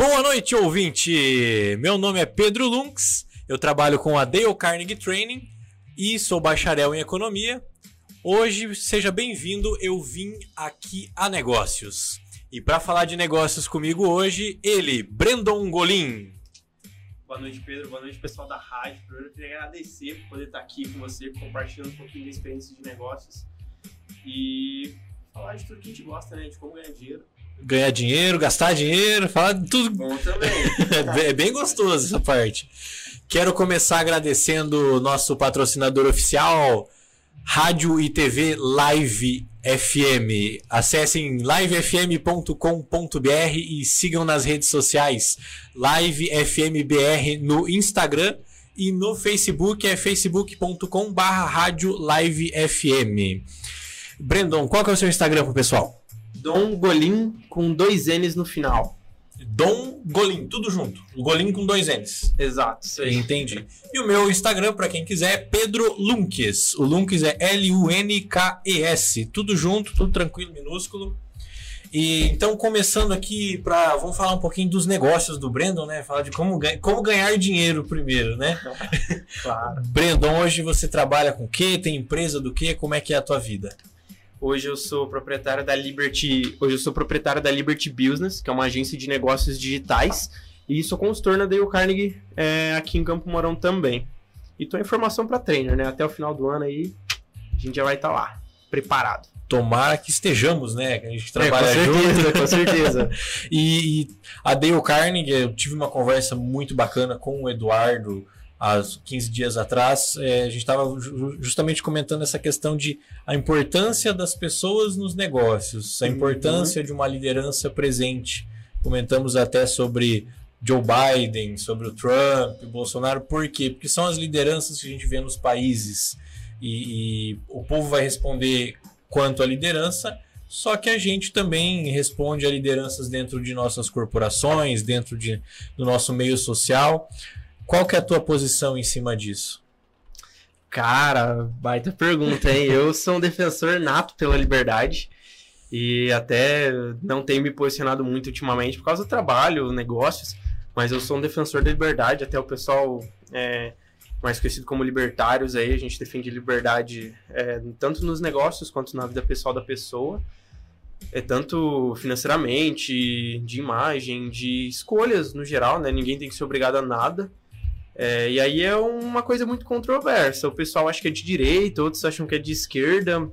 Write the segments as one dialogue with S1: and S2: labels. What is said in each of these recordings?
S1: Boa noite, ouvinte! Meu nome é Pedro Lunks, eu trabalho com a Dale Carnegie Training e sou bacharel em economia. Hoje, seja bem-vindo, eu vim aqui a negócios. E para falar de negócios comigo hoje, ele, Brandon Golim.
S2: Boa noite, Pedro. Boa noite, pessoal da rádio. Primeiro, eu queria agradecer por poder estar aqui com você, compartilhando um pouquinho da experiência de negócios e falar de tudo que a gente gosta, né? De como ganhar dinheiro.
S1: Ganhar dinheiro, gastar dinheiro, falar de tudo.
S2: Bom também.
S1: é bem gostoso essa parte. Quero começar agradecendo o nosso patrocinador oficial, Rádio e TV Live FM. Acessem livefm.com.br e sigam nas redes sociais Live FM BR no Instagram e no Facebook é facebook.com.br Rádio Live FM. Brandon, qual que é o seu Instagram pro pessoal?
S2: Dom Golim com dois N's no final.
S1: Dom Golim, tudo junto. O Golim com dois N's.
S2: Exato, aí.
S1: Entendi. E o meu Instagram, para quem quiser, é Pedro Lunques. O Lunques é L-U-N-K-E-S. Tudo junto, tudo tranquilo, minúsculo. E então, começando aqui para Vamos falar um pouquinho dos negócios do Brandon, né? Falar de como, como ganhar dinheiro primeiro, né?
S2: claro.
S1: Brandon, hoje você trabalha com o quê? Tem empresa do quê? Como é que é a tua vida?
S2: Hoje eu sou proprietário da Liberty. Hoje eu sou proprietário da Liberty Business, que é uma agência de negócios digitais. E sou consultor na Dale Carnegie é, aqui em Campo Mourão também. E tô em formação para trainer, né? Até o final do ano aí a gente já vai estar tá lá, preparado.
S1: Tomara que estejamos, né? Que a gente trabalha
S2: é, com certeza,
S1: junto.
S2: Com certeza.
S1: e, e a Dale Carnegie, eu tive uma conversa muito bacana com o Eduardo há 15 dias atrás, é, a gente estava justamente comentando essa questão de a importância das pessoas nos negócios, a uhum. importância uhum. de uma liderança presente. Comentamos até sobre Joe Biden, sobre o Trump, o Bolsonaro, por quê? Porque são as lideranças que a gente vê nos países e, e o povo vai responder quanto à liderança, só que a gente também responde a lideranças dentro de nossas corporações, dentro de, do nosso meio social. Qual que é a tua posição em cima disso?
S2: Cara, baita pergunta, hein? Eu sou um defensor nato pela liberdade e até não tenho me posicionado muito ultimamente por causa do trabalho, negócios, mas eu sou um defensor da liberdade, até o pessoal é, mais conhecido como libertários aí, a gente defende liberdade é, tanto nos negócios quanto na vida pessoal da pessoa, é tanto financeiramente, de imagem, de escolhas no geral, né? Ninguém tem que ser obrigado a nada. É, e aí é uma coisa muito controversa. O pessoal acha que é de direita, outros acham que é de esquerda.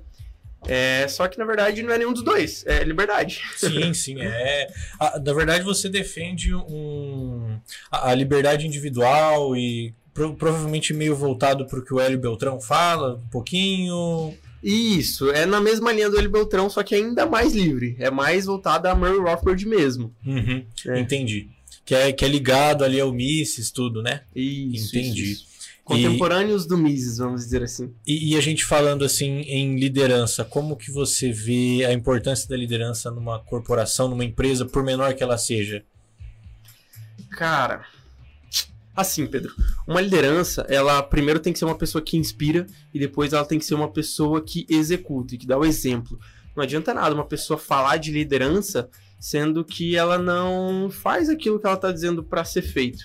S2: É, só que na verdade não é nenhum dos dois, é liberdade.
S1: Sim, sim, é. A, na verdade você defende um, a, a liberdade individual e pro, provavelmente meio voltado para o que o Hélio Beltrão fala, um pouquinho.
S2: Isso, é na mesma linha do Hélio Beltrão, só que ainda mais livre. É mais voltado a Murray Rothbard mesmo.
S1: Uhum, é. Entendi que é, que é ligado ali ao Mises, tudo, né?
S2: Isso,
S1: Entendi. Isso, isso.
S2: Contemporâneos e, do Mises, vamos dizer assim.
S1: E, e, a gente falando assim em liderança, como que você vê a importância da liderança numa corporação, numa empresa, por menor que ela seja?
S2: Cara, assim, Pedro, uma liderança, ela primeiro tem que ser uma pessoa que inspira e depois ela tem que ser uma pessoa que executa e que dá o exemplo. Não adianta nada uma pessoa falar de liderança sendo que ela não faz aquilo que ela está dizendo para ser feito.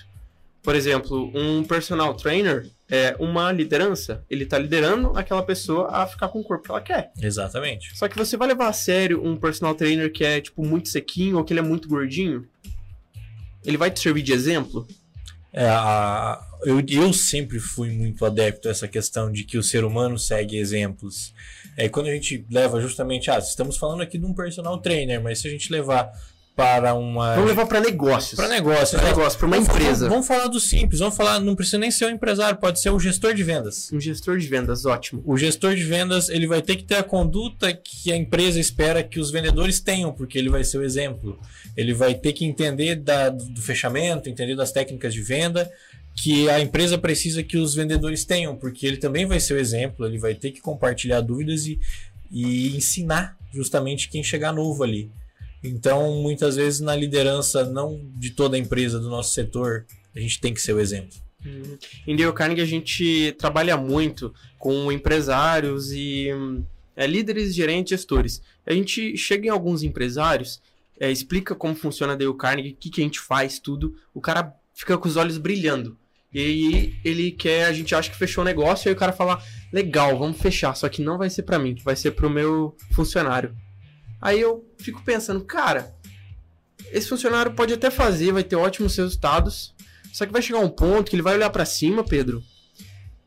S2: Por exemplo, um personal trainer é uma liderança. Ele está liderando aquela pessoa a ficar com o corpo que ela quer.
S1: Exatamente.
S2: Só que você vai levar a sério um personal trainer que é, tipo, muito sequinho ou que ele é muito gordinho? Ele vai te servir de exemplo?
S1: É, a, eu, eu sempre fui muito adepto a essa questão de que o ser humano segue exemplos. É, quando a gente leva justamente, ah, estamos falando aqui de um personal trainer, mas se a gente levar para uma.
S2: Vamos levar para negócios.
S1: Para negócios.
S2: Para negócio, para uma
S1: vamos
S2: empresa.
S1: Falar, vamos falar do simples. Vamos falar, não precisa nem ser um empresário, pode ser o um gestor de vendas.
S2: Um gestor de vendas, ótimo.
S1: O gestor de vendas, ele vai ter que ter a conduta que a empresa espera que os vendedores tenham, porque ele vai ser o exemplo. Ele vai ter que entender da, do fechamento, entender das técnicas de venda, que a empresa precisa que os vendedores tenham, porque ele também vai ser o exemplo, ele vai ter que compartilhar dúvidas e, e ensinar justamente quem chegar novo ali. Então, muitas vezes na liderança, não de toda a empresa, do nosso setor, a gente tem que ser o exemplo.
S2: Hum. Em Dale Carnegie, a gente trabalha muito com empresários e é, líderes, gerentes, gestores. A gente chega em alguns empresários é, explica como funciona a Dale Carnegie, o que, que a gente faz, tudo, o cara fica com os olhos brilhando. E aí ele quer, a gente acha que fechou o negócio, e aí o cara fala, legal, vamos fechar, só que não vai ser para mim, vai ser pro meu funcionário. Aí eu fico pensando, cara, esse funcionário pode até fazer, vai ter ótimos resultados, só que vai chegar um ponto que ele vai olhar para cima, Pedro,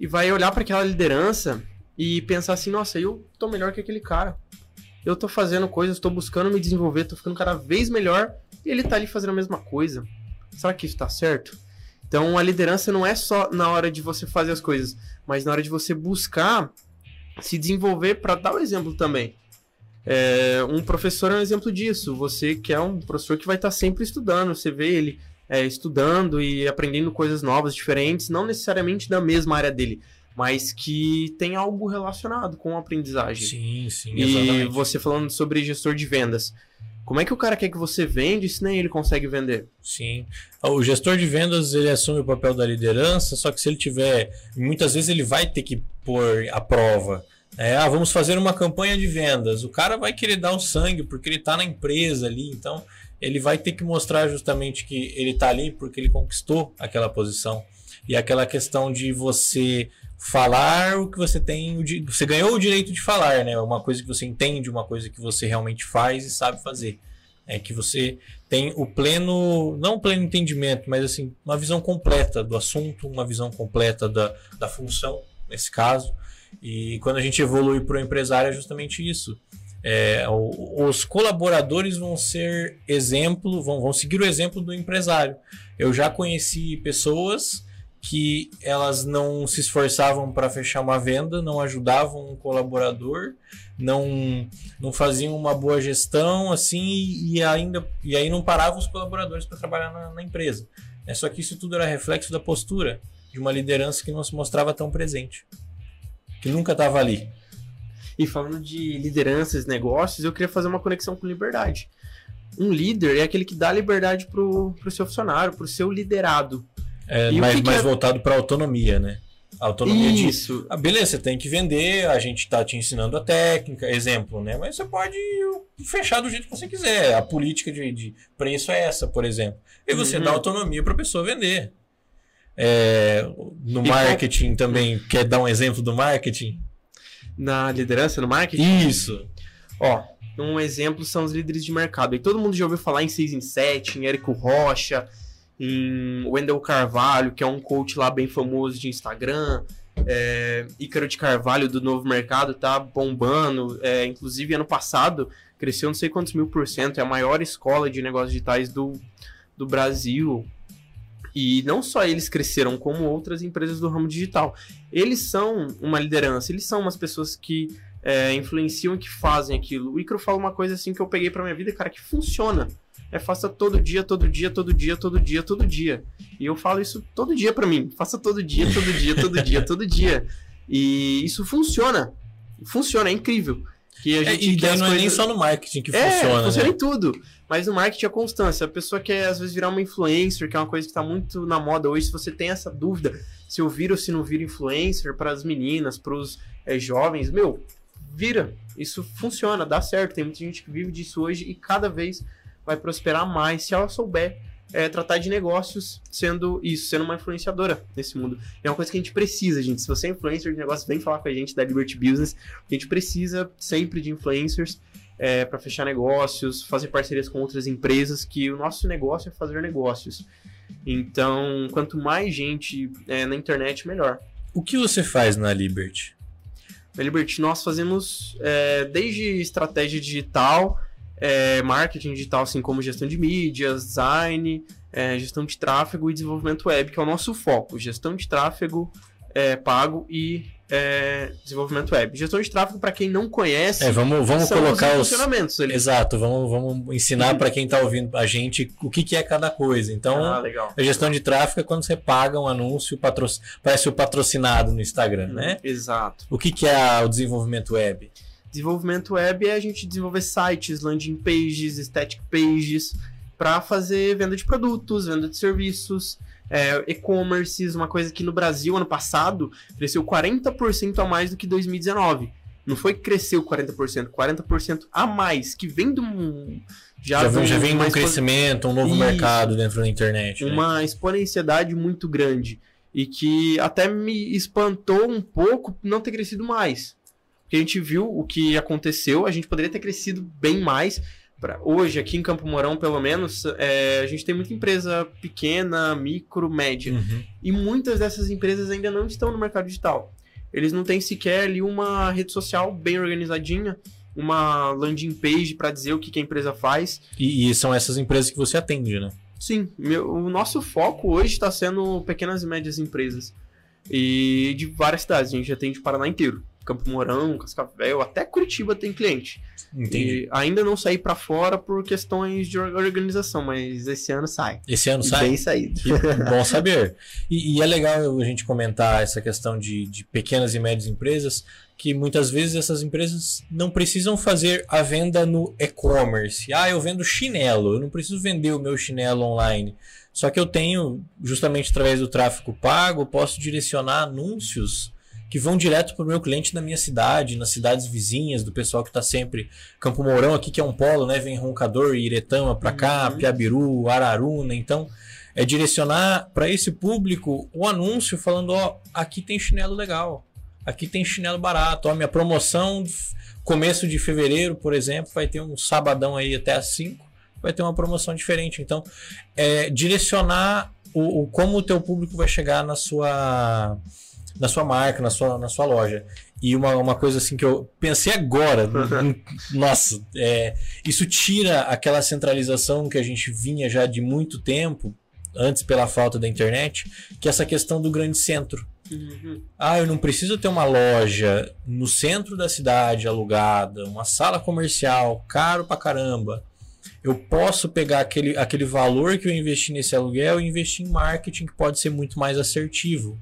S2: e vai olhar para aquela liderança e pensar assim, nossa, eu tô melhor que aquele cara. Eu tô fazendo coisas, tô buscando me desenvolver, tô ficando cada vez melhor, e ele tá ali fazendo a mesma coisa. Será que isso tá certo? Então a liderança não é só na hora de você fazer as coisas, mas na hora de você buscar se desenvolver para dar o exemplo também. É, um professor é um exemplo disso. Você que é um professor que vai estar sempre estudando, você vê ele é, estudando e aprendendo coisas novas, diferentes, não necessariamente da mesma área dele, mas que tem algo relacionado com a aprendizagem.
S1: Sim, sim, exatamente.
S2: E você falando sobre gestor de vendas. Como é que o cara quer que você vende se nem ele consegue vender?
S1: Sim. O gestor de vendas, ele assume o papel da liderança, só que se ele tiver. Muitas vezes ele vai ter que pôr a prova. É, ah, vamos fazer uma campanha de vendas. O cara vai querer dar o sangue porque ele está na empresa ali, então ele vai ter que mostrar justamente que ele está ali porque ele conquistou aquela posição. E aquela questão de você falar o que você tem, você ganhou o direito de falar, né? Uma coisa que você entende, uma coisa que você realmente faz e sabe fazer. É que você tem o pleno, não o pleno entendimento, mas assim, uma visão completa do assunto, uma visão completa da, da função, nesse caso. E quando a gente evolui para o empresário é justamente isso. É, os colaboradores vão ser exemplo, vão, vão seguir o exemplo do empresário. Eu já conheci pessoas que elas não se esforçavam para fechar uma venda, não ajudavam um colaborador, não, não faziam uma boa gestão, assim, e ainda e aí não paravam os colaboradores para trabalhar na, na, empresa. É só que isso tudo era reflexo da postura de uma liderança que não se mostrava tão presente, que nunca estava ali.
S2: E falando de lideranças, negócios, eu queria fazer uma conexão com liberdade. Um líder é aquele que dá liberdade para o seu funcionário, para o seu liderado.
S1: É, mais, que mais que é... voltado para autonomia, né? autonomia
S2: Isso.
S1: de. Ah, beleza, você tem que vender, a gente está te ensinando a técnica, exemplo, né? Mas você pode fechar do jeito que você quiser. A política de, de preço é essa, por exemplo. E você uhum. dá autonomia para a pessoa vender. É, no e marketing qual... também, quer dar um exemplo do marketing?
S2: Na liderança, no marketing?
S1: Isso.
S2: Ó, um exemplo são os líderes de mercado. E todo mundo já ouviu falar em 6 em 7, em Érico Rocha em Wendel Carvalho, que é um coach lá bem famoso de Instagram. É, Ícaro de Carvalho do Novo Mercado tá bombando. É, inclusive, ano passado cresceu não sei quantos mil por cento. É a maior escola de negócios digitais do, do Brasil. E não só eles cresceram, como outras empresas do ramo digital. Eles são uma liderança, eles são umas pessoas que é, influenciam e que fazem aquilo. O Icaro fala uma coisa assim que eu peguei pra minha vida, cara, que funciona é faça todo dia, todo dia, todo dia, todo dia, todo dia. E eu falo isso todo dia para mim. Faça todo dia, todo dia, todo dia, todo dia. E isso funciona. Funciona, é incrível.
S1: Que a é, gente é, e daí não coisas... é nem só no marketing que
S2: é,
S1: funciona.
S2: Funciona
S1: né?
S2: em tudo. Mas no marketing é constância. A pessoa quer, às vezes, virar uma influencer, que é uma coisa que está muito na moda hoje. Se você tem essa dúvida se eu viro ou se não viro influencer para as meninas, para os é, jovens, meu, vira. Isso funciona, dá certo. Tem muita gente que vive disso hoje e cada vez vai prosperar mais se ela souber é, tratar de negócios sendo isso, sendo uma influenciadora nesse mundo. É uma coisa que a gente precisa, gente. Se você é influencer de negócio, vem falar com a gente da Liberty Business. A gente precisa sempre de influencers é, para fechar negócios, fazer parcerias com outras empresas, que o nosso negócio é fazer negócios. Então, quanto mais gente é, na internet, melhor.
S1: O que você faz na Liberty?
S2: Na Liberty, nós fazemos é, desde estratégia digital é, marketing digital, assim como gestão de mídias, design, é, gestão de tráfego e desenvolvimento web, que é o nosso foco. Gestão de tráfego é, pago e é, desenvolvimento web. Gestão de tráfego, para quem não conhece,
S1: é, vamos, vamos colocar os
S2: funcionamentos ali.
S1: Exato, vamos, vamos ensinar para quem está ouvindo a gente o que, que é cada coisa. Então,
S2: ah,
S1: a gestão de tráfego é quando você paga um anúncio, patroc... parece o patrocinado no Instagram, né?
S2: Exato.
S1: O que, que é o desenvolvimento web?
S2: Desenvolvimento web é a gente desenvolver sites, landing pages, static pages, para fazer venda de produtos, venda de serviços, é, e-commerces, uma coisa que no Brasil, ano passado, cresceu 40% a mais do que 2019. Não foi que cresceu 40%, 40% a mais, que vem de, um,
S1: já, já, vem, já vem um crescimento, um novo Isso, mercado dentro da internet.
S2: Né? Uma exponencialidade muito grande. E que até me espantou um pouco não ter crescido mais. Porque a gente viu o que aconteceu, a gente poderia ter crescido bem mais. Pra, hoje, aqui em Campo Mourão, pelo menos, é, a gente tem muita empresa pequena, micro, média. Uhum. E muitas dessas empresas ainda não estão no mercado digital. Eles não têm sequer ali uma rede social bem organizadinha, uma landing page para dizer o que, que, a empresa faz.
S1: E, e, são essas empresas que você atende, né?
S2: Sim, meu, o nosso foco hoje está sendo pequenas e médias empresas. E de várias cidades, a gente atende o Paraná inteiro. Campo Mourão, Cascavel, até Curitiba tem cliente. Entendi. E ainda não saí para fora por questões de organização, mas esse ano sai.
S1: Esse ano sai?
S2: Bem saído.
S1: Bom saber. E, e, é legal a gente comentar essa questão de, de pequenas e médias empresas, que muitas vezes essas empresas não precisam fazer a venda no e-commerce. Ah, eu vendo chinelo, eu não preciso vender o meu chinelo online. Só que eu tenho, justamente através do tráfego pago, posso direcionar anúncios que vão direto para o meu cliente na minha cidade, nas cidades vizinhas, do pessoal que está sempre. Campo Mourão aqui, que é um polo, né? Vem Roncador Iretama para cá, uhum. Piabiru, Araruna. Então, é direcionar para esse público o anúncio falando: ó, aqui tem chinelo legal, aqui tem chinelo barato, ó, minha promoção, começo de fevereiro, por exemplo, vai ter um sabadão aí até às 5, vai ter uma promoção diferente. Então, é direcionar o, o como o teu público vai chegar na sua na sua marca, na sua, na sua loja. E uma, uma coisa assim que eu pensei agora, nossa, é, isso tira aquela centralização que a gente vinha já de muito tempo, antes pela falta da internet, que é essa questão do grande centro. Uhum. Ah, eu não preciso ter uma loja no centro da cidade alugada, uma sala comercial, caro pra caramba. Eu posso pegar aquele, aquele valor que eu investi nesse aluguel e investir em marketing que pode ser muito mais assertivo.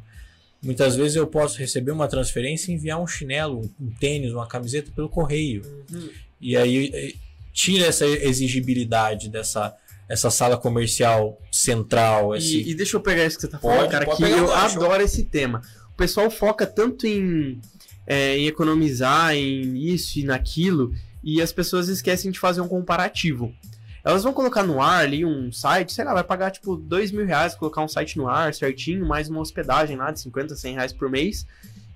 S1: Muitas vezes eu posso receber uma transferência e enviar um chinelo, um tênis, uma camiseta pelo correio. Uhum. E aí eh, tira essa exigibilidade dessa essa sala comercial central. Esse...
S2: E, e deixa eu pegar isso que você tá falando, pode, cara, pode que eu adoro esse tema. O pessoal foca tanto em, é, em economizar, em isso e naquilo, e as pessoas esquecem de fazer um comparativo. Elas vão colocar no ar ali um site, sei lá, vai pagar tipo dois mil reais colocar um site no ar certinho, mais uma hospedagem lá de 50, 100 reais por mês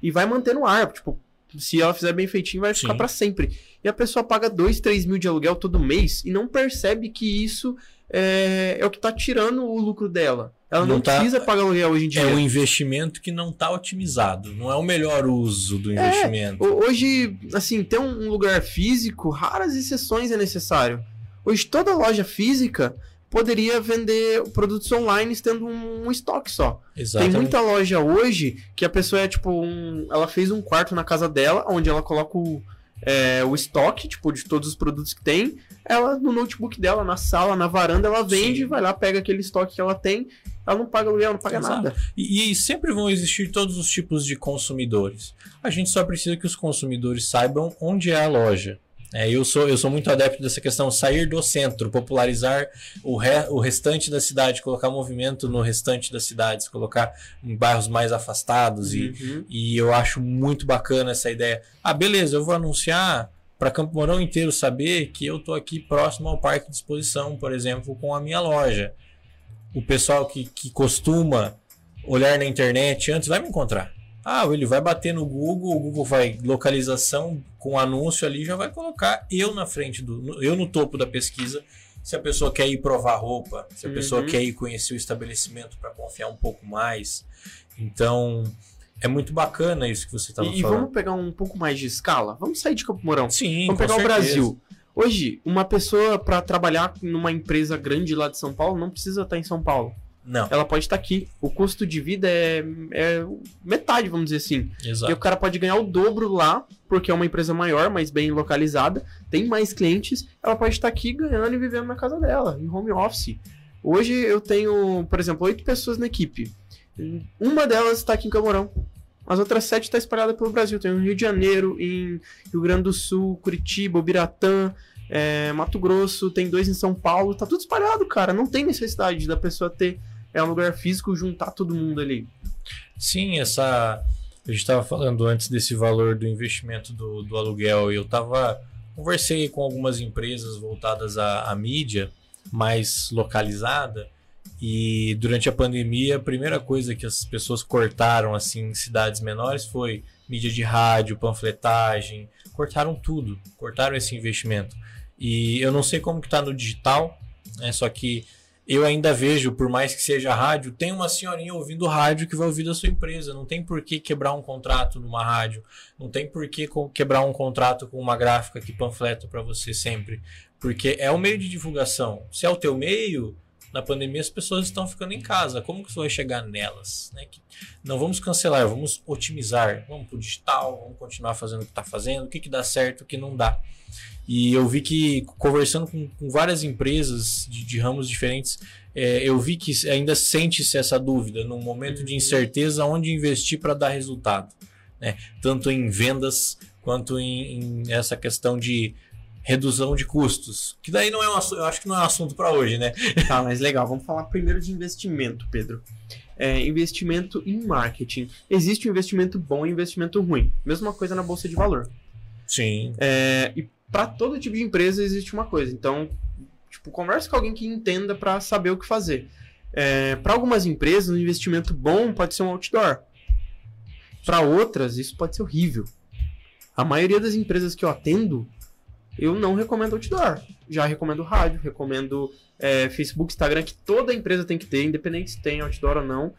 S2: e vai manter no ar. Tipo, se ela fizer bem feitinho, vai ficar para sempre. E a pessoa paga 2, 3 mil de aluguel todo mês e não percebe que isso é, é o que tá tirando o lucro dela. Ela não, não tá, precisa pagar aluguel hoje em dia.
S1: É um investimento que não está otimizado. Não é o melhor uso do é, investimento.
S2: É, hoje, assim, ter um lugar físico, raras exceções é necessário. Hoje toda loja física poderia vender produtos online tendo um, estoque só. Exatamente. Tem muita loja hoje que a pessoa é tipo um, ela fez um quarto na casa dela onde ela coloca o, é, o estoque tipo de todos os produtos que tem. Ela no notebook dela, na sala, na varanda, ela vende, Sim. vai lá pega aquele estoque que ela tem. Ela não paga aluguel, não paga Exato. nada.
S1: E, e sempre vão existir todos os tipos de consumidores. A gente só precisa que os consumidores saibam onde é a loja. É, eu, sou, eu sou muito adepto dessa questão, sair do centro, popularizar o, re, o restante da cidade, colocar movimento no restante das cidades, colocar em bairros mais afastados. Uhum. E, e eu acho muito bacana essa ideia. Ah, beleza, eu vou anunciar para Campo Mourão inteiro saber que eu estou aqui próximo ao Parque de Exposição, por exemplo, com a minha loja. O pessoal que, que costuma olhar na internet antes vai me encontrar. Ah, ele vai bater no Google, o Google vai localização com anúncio ali, já vai colocar eu na frente do, eu no topo da pesquisa. Se a pessoa quer ir provar roupa, se a uhum. pessoa quer ir conhecer o estabelecimento para confiar um pouco mais. Então, é muito bacana isso que você estava falando.
S2: E vamos pegar um pouco mais de escala? Vamos sair de Campo Mourão.
S1: Sim,
S2: Vamos pegar certeza. o Brasil. Hoje, uma pessoa para trabalhar numa empresa grande lá de São Paulo não precisa estar em São Paulo.
S1: Não.
S2: Ela pode estar aqui. O custo de vida é, é metade, vamos dizer assim.
S1: Exato.
S2: E o cara pode ganhar o dobro lá, porque é uma empresa maior, mas bem localizada, tem mais clientes. Ela pode estar aqui ganhando e vivendo na casa dela, em home office. Hoje eu tenho, por exemplo, oito pessoas na equipe. Uma delas está aqui em Camorão. As outras sete estão tá espalhadas pelo Brasil. Tem no Rio de Janeiro, em Rio Grande do Sul, Curitiba, Biratã, é, Mato Grosso, tem dois em São Paulo. Tá tudo espalhado, cara. Não tem necessidade da pessoa ter é um lugar físico juntar todo mundo ali.
S1: Sim, essa. A gente estava falando antes desse valor do investimento do, do aluguel eu estava conversei com algumas empresas voltadas à, à mídia mais localizada e durante a pandemia a primeira coisa que as pessoas cortaram assim em cidades menores foi mídia de rádio, panfletagem, cortaram tudo, cortaram esse investimento. E eu não sei como que tá no digital, né? Só que eu ainda vejo, por mais que seja rádio, tem uma senhorinha ouvindo rádio que vai ouvir da sua empresa. Não tem por que quebrar um contrato numa rádio. Não tem por que quebrar um contrato com uma gráfica que panfleta para você sempre. Porque é o meio de divulgação. Se é o teu meio, na pandemia as pessoas estão ficando em casa. Como que você vai chegar nelas? Né? Não vamos cancelar, vamos otimizar. Vamos para o digital, vamos continuar fazendo o que está fazendo, o que, que dá certo, o que não dá. E eu vi que, conversando com, com várias empresas de, de ramos diferentes, é, eu vi que ainda sente-se essa dúvida num momento de incerteza onde investir para dar resultado. Né? Tanto em vendas quanto em, em, essa questão de redução de custos. Que daí não é um eu acho que não é um assunto para hoje, né?
S2: Tá, mas legal. Vamos falar primeiro de investimento, Pedro. É, investimento em marketing. Existe um investimento bom e um investimento ruim. Mesma coisa na bolsa de valor.
S1: Sim.
S2: É, e para todo tipo de empresa existe uma coisa. Então, tipo, converse com alguém que entenda para saber o que fazer. É, para algumas empresas, um investimento bom pode ser um outdoor. Para outras, isso pode ser horrível. A maioria das empresas que eu atendo, eu não recomendo outdoor. Já recomendo rádio, recomendo é, Facebook, Instagram, que toda empresa tem que ter, independente se tem outdoor ou não.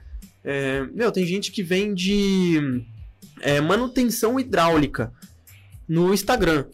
S2: É, meu, tem gente que vende é, manutenção hidráulica no Instagram.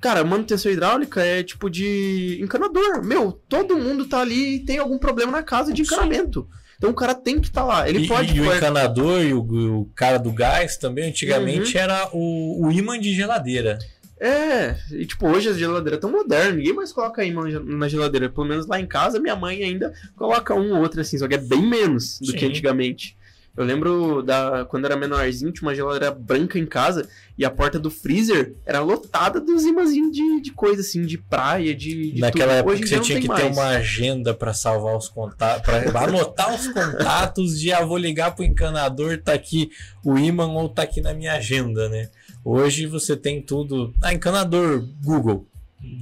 S2: Cara, manutenção hidráulica é tipo de encanador. Meu, todo mundo tá ali e tem algum problema na casa de encanamento. Então o cara tem que estar tá lá. Ele
S1: e,
S2: pode.
S1: E o encanador e o, o, cara do gás também, antigamente, uhum. era o, o imã de geladeira.
S2: É, e tipo, hoje as geladeiras estão modernas, ninguém mais coloca imã na geladeira. Pelo menos lá em casa, minha mãe ainda coloca um ou outro assim, só que é bem menos do Sim. que antigamente. Eu lembro da quando era menorzinho, tinha uma geladeira branca em casa e a porta do freezer era lotada dos imãzinhos de, de coisa assim, de praia, de, de
S1: Naquela tudo. época Hoje você tinha que mais. ter uma agenda para salvar os contatos, para anotar os contatos de ah, vou ligar pro encanador, tá aqui o imã ou tá aqui na minha agenda, né? Hoje você tem tudo. Ah, encanador Google.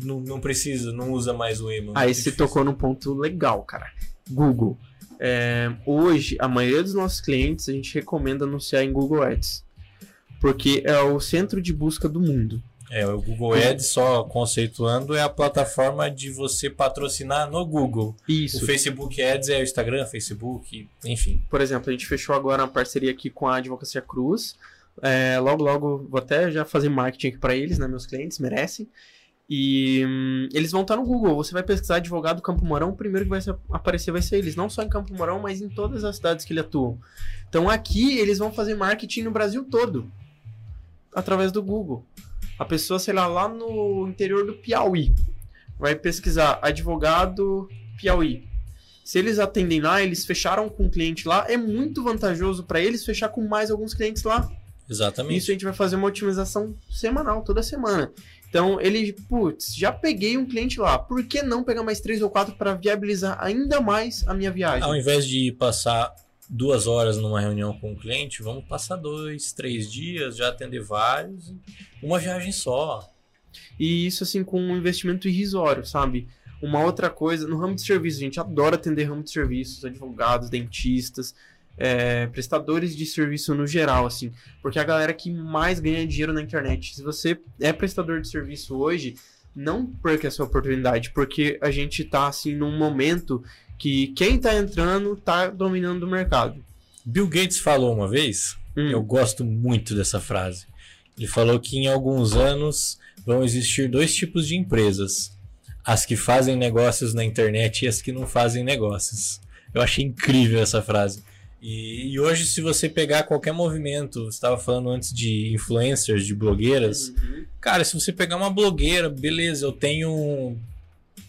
S1: Não, não precisa, não usa mais o imã.
S2: Aí você tocou num ponto legal, cara. Google. É, hoje, a maioria dos nossos clientes a gente recomenda anunciar em Google Ads, porque é o centro de busca do mundo.
S1: É, o Google Ads, só conceituando, é a plataforma de você patrocinar no Google.
S2: Isso.
S1: O Facebook Ads é o Instagram, Facebook, enfim.
S2: Por exemplo, a gente fechou agora uma parceria aqui com a Advocacia Cruz. É, logo, logo, vou até já fazer marketing aqui para eles, né? Meus clientes merecem. E hum, eles vão estar no Google. Você vai pesquisar advogado Campo Mourão, o primeiro que vai aparecer vai ser eles. Não só em Campo Mourão, mas em todas as cidades que ele atuam. Então aqui eles vão fazer marketing no Brasil todo. Através do Google. A pessoa, sei lá, lá no interior do Piauí. Vai pesquisar advogado Piauí. Se eles atendem lá, eles fecharam com um cliente lá, é muito vantajoso para eles fechar com mais alguns clientes lá.
S1: Exatamente.
S2: Isso a gente vai fazer uma otimização semanal, toda semana. Então ele, putz, já peguei um cliente lá. Por que não pegar mais três ou quatro para viabilizar ainda mais a minha viagem?
S1: Ao invés de passar duas horas numa reunião com o cliente, vamos passar dois, três dias, já atender vários, uma viagem só.
S2: E isso assim com um investimento irrisório, sabe? Uma outra coisa, no ramo de serviço, a gente adora atender ramo de serviços, advogados, dentistas, é, prestadores de serviço no geral, assim, porque é a galera que mais ganha dinheiro na internet. Se você é prestador de serviço hoje, não perca essa oportunidade, porque a gente tá assim num momento que quem tá entrando tá dominando o mercado.
S1: Bill Gates falou uma vez, hum. eu gosto muito dessa frase. Ele falou que em alguns anos vão existir dois tipos de empresas: as que fazem negócios na internet e as que não fazem negócios. Eu achei incrível essa frase. E, e, hoje, se você pegar qualquer movimento, você estava falando antes de influencers, de blogueiras, uhum. cara, se você pegar uma blogueira, beleza, eu tenho um,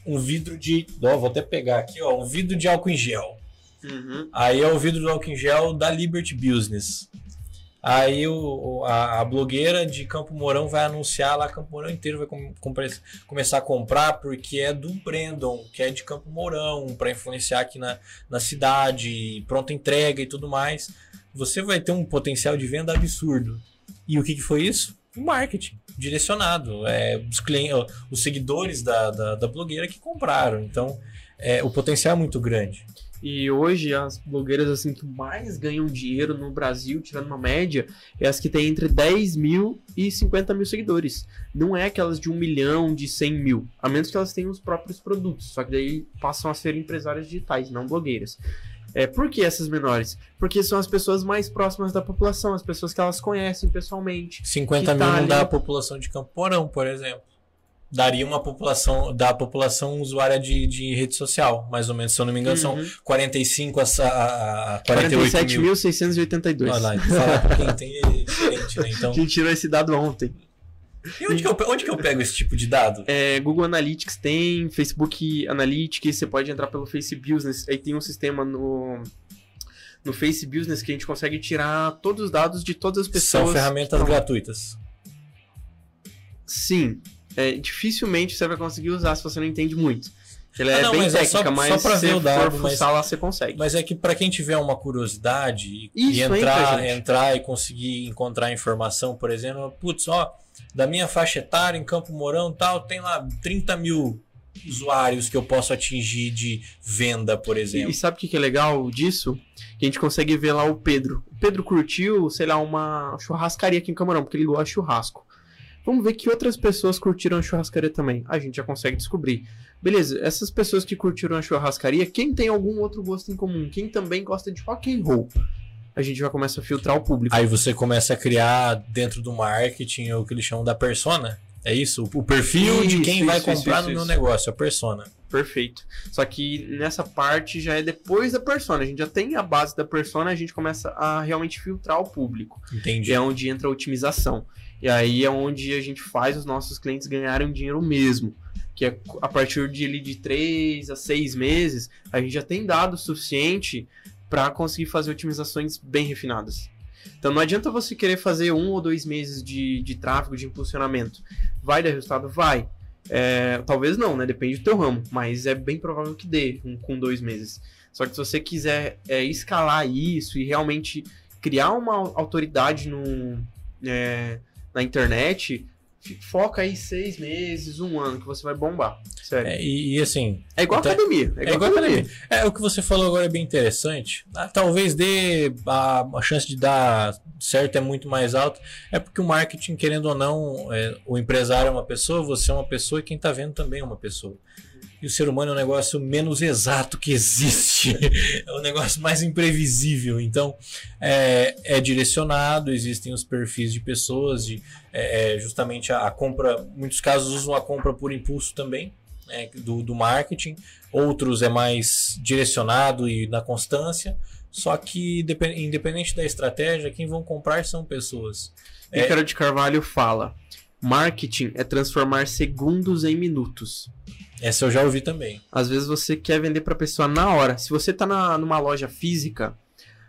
S1: um vidro de. Ó, vou até pegar aqui, ó, um vidro de álcool em gel. Uhum. Aí é o vidro do álcool em gel da Liberty Business. Aí o, a, a, blogueira de Campo Mourão vai anunciar lá, Campo Mourão inteiro vai com, com, começar a comprar porque é do Brandon, que é de Campo Mourão, para influenciar aqui na, na cidade, pronta entrega e tudo mais. Você vai ter um potencial de venda absurdo. E o que, que foi isso? o marketing direcionado. É, os, clientes, os seguidores da, da, da blogueira que compraram. Então, é, o potencial é muito grande.
S2: E hoje as blogueiras assim que mais ganham dinheiro no Brasil, tirando uma média, é as que têm entre 10 mil e 50 mil seguidores. Não é aquelas de 1 milhão, de 100 mil. A menos que elas tenham os próprios produtos. Só que daí passam a ser empresárias digitais, não blogueiras. É, por que essas menores? Porque são as pessoas mais próximas da população, as pessoas que elas conhecem pessoalmente.
S1: 50 mil tá não dá a população de Campo Porão, por exemplo. Daria uma população, da população usuária de, de rede social, mais ou menos, se eu não me engano, uhum. são 45 a, a, a 48
S2: mil. 47.682. Olha lá,
S1: falar pra quem tem é diferente, né? Então...
S2: A gente tirou esse dado ontem.
S1: E onde, que eu, onde que eu pego esse tipo de dado?
S2: É, Google Analytics tem, Facebook Analytics, você pode entrar pelo Face Business, aí tem um sistema no, no Face Business que a gente consegue tirar todos os dados de todas as pessoas.
S1: São ferramentas gratuitas.
S2: Sim. É, dificilmente você vai conseguir usar se você não entende muito. Ela é ah, não, bem mas técnica, é só, mas
S1: só pra ver o dado,
S2: mas, lá você consegue.
S1: Mas é que para quem tiver uma curiosidade Isso, e entrar, entrar e conseguir encontrar informação, por exemplo, putz, ó, da minha faixa etária em Campo Mourão tal, tem lá 30 mil usuários que eu posso atingir de venda, por exemplo.
S2: E, e sabe o que, que é legal disso? Que a gente consegue ver lá o Pedro. O Pedro curtiu, sei lá, uma churrascaria aqui em Camarão, porque ele gosta de churrasco. Vamos ver que outras pessoas curtiram a churrascaria também. A gente já consegue descobrir. Beleza, essas pessoas que curtiram a churrascaria, quem tem algum outro gosto em comum? Quem também gosta de rock and roll? a gente já começa a filtrar o público.
S1: Aí você começa a criar dentro do marketing o que eles chamam da persona. É isso? O perfil isso, de quem isso, vai comprar isso, no meu negócio, a persona.
S2: Perfeito. Só que nessa parte já é depois da persona. A gente já tem a base da persona, a gente começa a realmente filtrar o público.
S1: Entendi.
S2: É onde entra a otimização. E aí é onde a gente faz os nossos clientes ganharem dinheiro mesmo. Que é a partir de, de 3 a 6 meses, a gente já tem dado suficiente para conseguir fazer otimizações bem refinadas. Então não adianta você querer fazer um ou dois meses de, de tráfego, de impulsionamento. Vai dar resultado? Vai. É, talvez não, né? Depende do teu ramo, mas é bem provável que dê um, com dois meses. Só que se você quiser é, escalar isso e realmente criar uma autoridade no, é, na internet, foca aí seis meses, um ano, que você vai bombar. Sério.
S1: É, e, e, assim.
S2: É igual então, academia. É igual, é igual academia. academia.
S1: É, o que você falou agora é bem interessante. Ah, talvez dê. A, a, chance de dar certo é muito mais alta. É porque o marketing, querendo ou não, é, o empresário é uma pessoa, você é uma pessoa e quem está vendo também é uma pessoa. E o ser humano é o negócio menos exato que existe. é o negócio mais imprevisível. Então, é, é direcionado, existem os perfis de pessoas, de, é, é justamente a, a, compra. Muitos casos usam a compra por impulso também, né, do, do marketing. Outros é mais direcionado e na constância. Só que, independente da estratégia, quem vão comprar são pessoas.
S2: Ricardo é... de Carvalho fala: marketing é transformar segundos em minutos.
S1: Essa eu já ouvi também.
S2: Às vezes você quer vender para a pessoa na hora. Se você está na, numa loja física,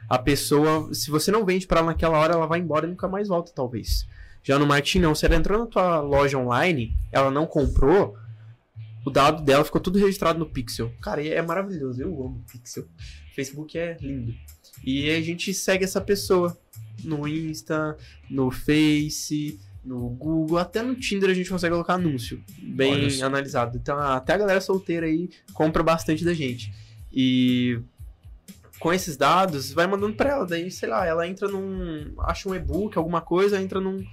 S2: a pessoa, se você não vende para ela naquela hora, ela vai embora e nunca mais volta, talvez. Já no marketing não, se ela entrou na tua loja online, ela não comprou, o dado dela ficou tudo registrado no Pixel. Cara, é maravilhoso, eu amo Pixel. Facebook é lindo. E a gente segue essa pessoa no Insta, no Face, no Google, até no Tinder a gente consegue colocar anúncio bem analisado. Então, até a galera solteira aí compra bastante da gente. E com esses dados, vai mandando para ela, daí, sei lá, ela entra num, acha um e-book, alguma coisa, entra num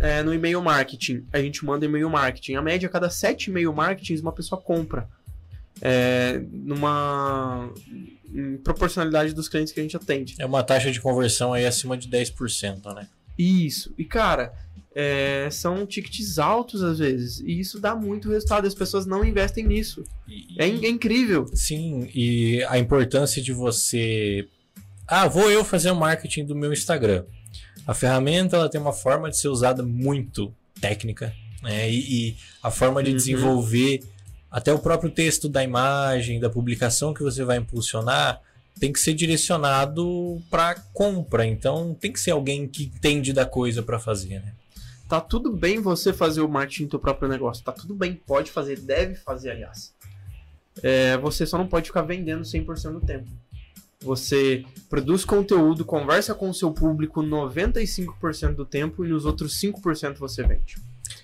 S2: é, no e-mail marketing. A gente manda e-mail marketing. A média, a cada sete e-mail marketings, uma pessoa compra. É, numa em proporcionalidade dos clientes que a gente atende.
S1: É uma taxa de conversão aí acima de 10%, né?
S2: Isso. E, cara, é, são tickets altos às vezes. E isso dá muito resultado. As pessoas não investem nisso. E, é, é, incrível.
S1: Sim, e a importância de você. Ah, vou eu fazer o marketing do meu Instagram. A ferramenta ela tem uma forma de ser usada muito técnica. Né? E, e a forma de uhum. desenvolver até o próprio texto da imagem, da publicação que você vai impulsionar, tem que ser direcionado para compra. Então tem que ser alguém que entende da coisa para fazer, né?
S2: Tá tudo bem você fazer o marketing do próprio negócio. Tá tudo bem, pode fazer, deve fazer, aliás. É, você só não pode ficar vendendo 100% do tempo. Você produz conteúdo, conversa com o seu público 95% do tempo e nos outros 5% você vende.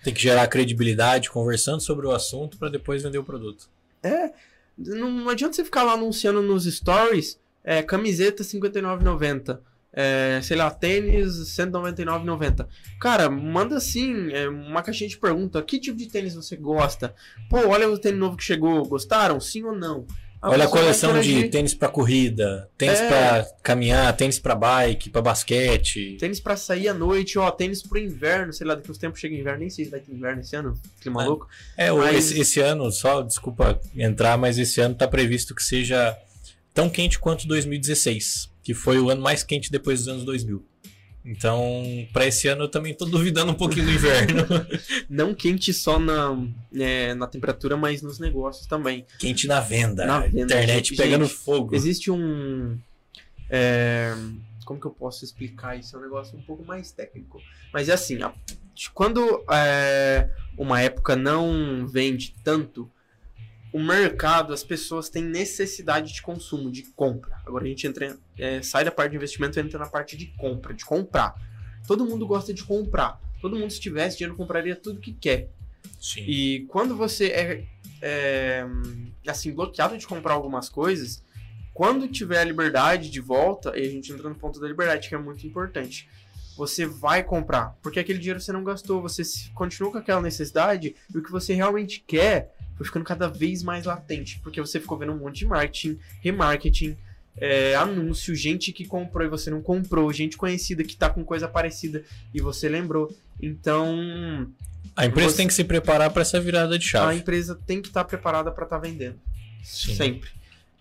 S1: Tem que gerar credibilidade conversando sobre o assunto para depois vender o produto.
S2: É, não adianta você ficar lá anunciando nos stories é, camiseta R$ 59,90. É, sei lá, tênis R$ 199,90. Cara, manda assim, é, uma caixinha de pergunta: que tipo de tênis você gosta? Pô, olha o tênis novo que chegou, gostaram? Sim ou não?
S1: Olha a coleção de tênis para corrida, tênis é. para caminhar, tênis para bike, para basquete.
S2: Tênis para sair à noite, ó, tênis pro inverno, sei lá, daqui uns tempos chega inverno, nem sei se vai ter inverno esse ano, clima é. louco.
S1: É, mas... esse, esse, ano, só, desculpa entrar, mas esse ano tá previsto que seja tão quente quanto 2016, que foi o ano mais quente depois dos anos 2000. Então, para esse ano eu também tô duvidando um pouquinho do inverno.
S2: Não quente só na, é, na temperatura, mas nos negócios também.
S1: Quente na venda. Na venda. Internet gente, pegando fogo.
S2: Existe um. É, como que eu posso explicar isso? É um negócio um pouco mais técnico. Mas é assim, quando é, uma época não vende tanto, o mercado, as pessoas têm necessidade de consumo, de compra. Agora a gente entra, é, sai da parte de investimento e entra na parte de compra, de comprar. Todo mundo gosta de comprar. Todo mundo, se tivesse dinheiro, compraria tudo que quer. Sim. E quando você é, é assim bloqueado de comprar algumas coisas, quando tiver a liberdade de volta, e a gente entra no ponto da liberdade, que é muito importante, você vai comprar. Porque aquele dinheiro você não gastou, você continua com aquela necessidade, e o que você realmente quer foi ficando cada vez mais latente, porque você ficou vendo um monte de marketing, remarketing, é, anúncio, gente que comprou e você não comprou, gente conhecida que tá com coisa parecida e você lembrou. Então.
S1: A empresa você... tem que se preparar para essa virada de chave.
S2: A empresa tem que estar tá preparada para estar tá vendendo. Sim. Sempre.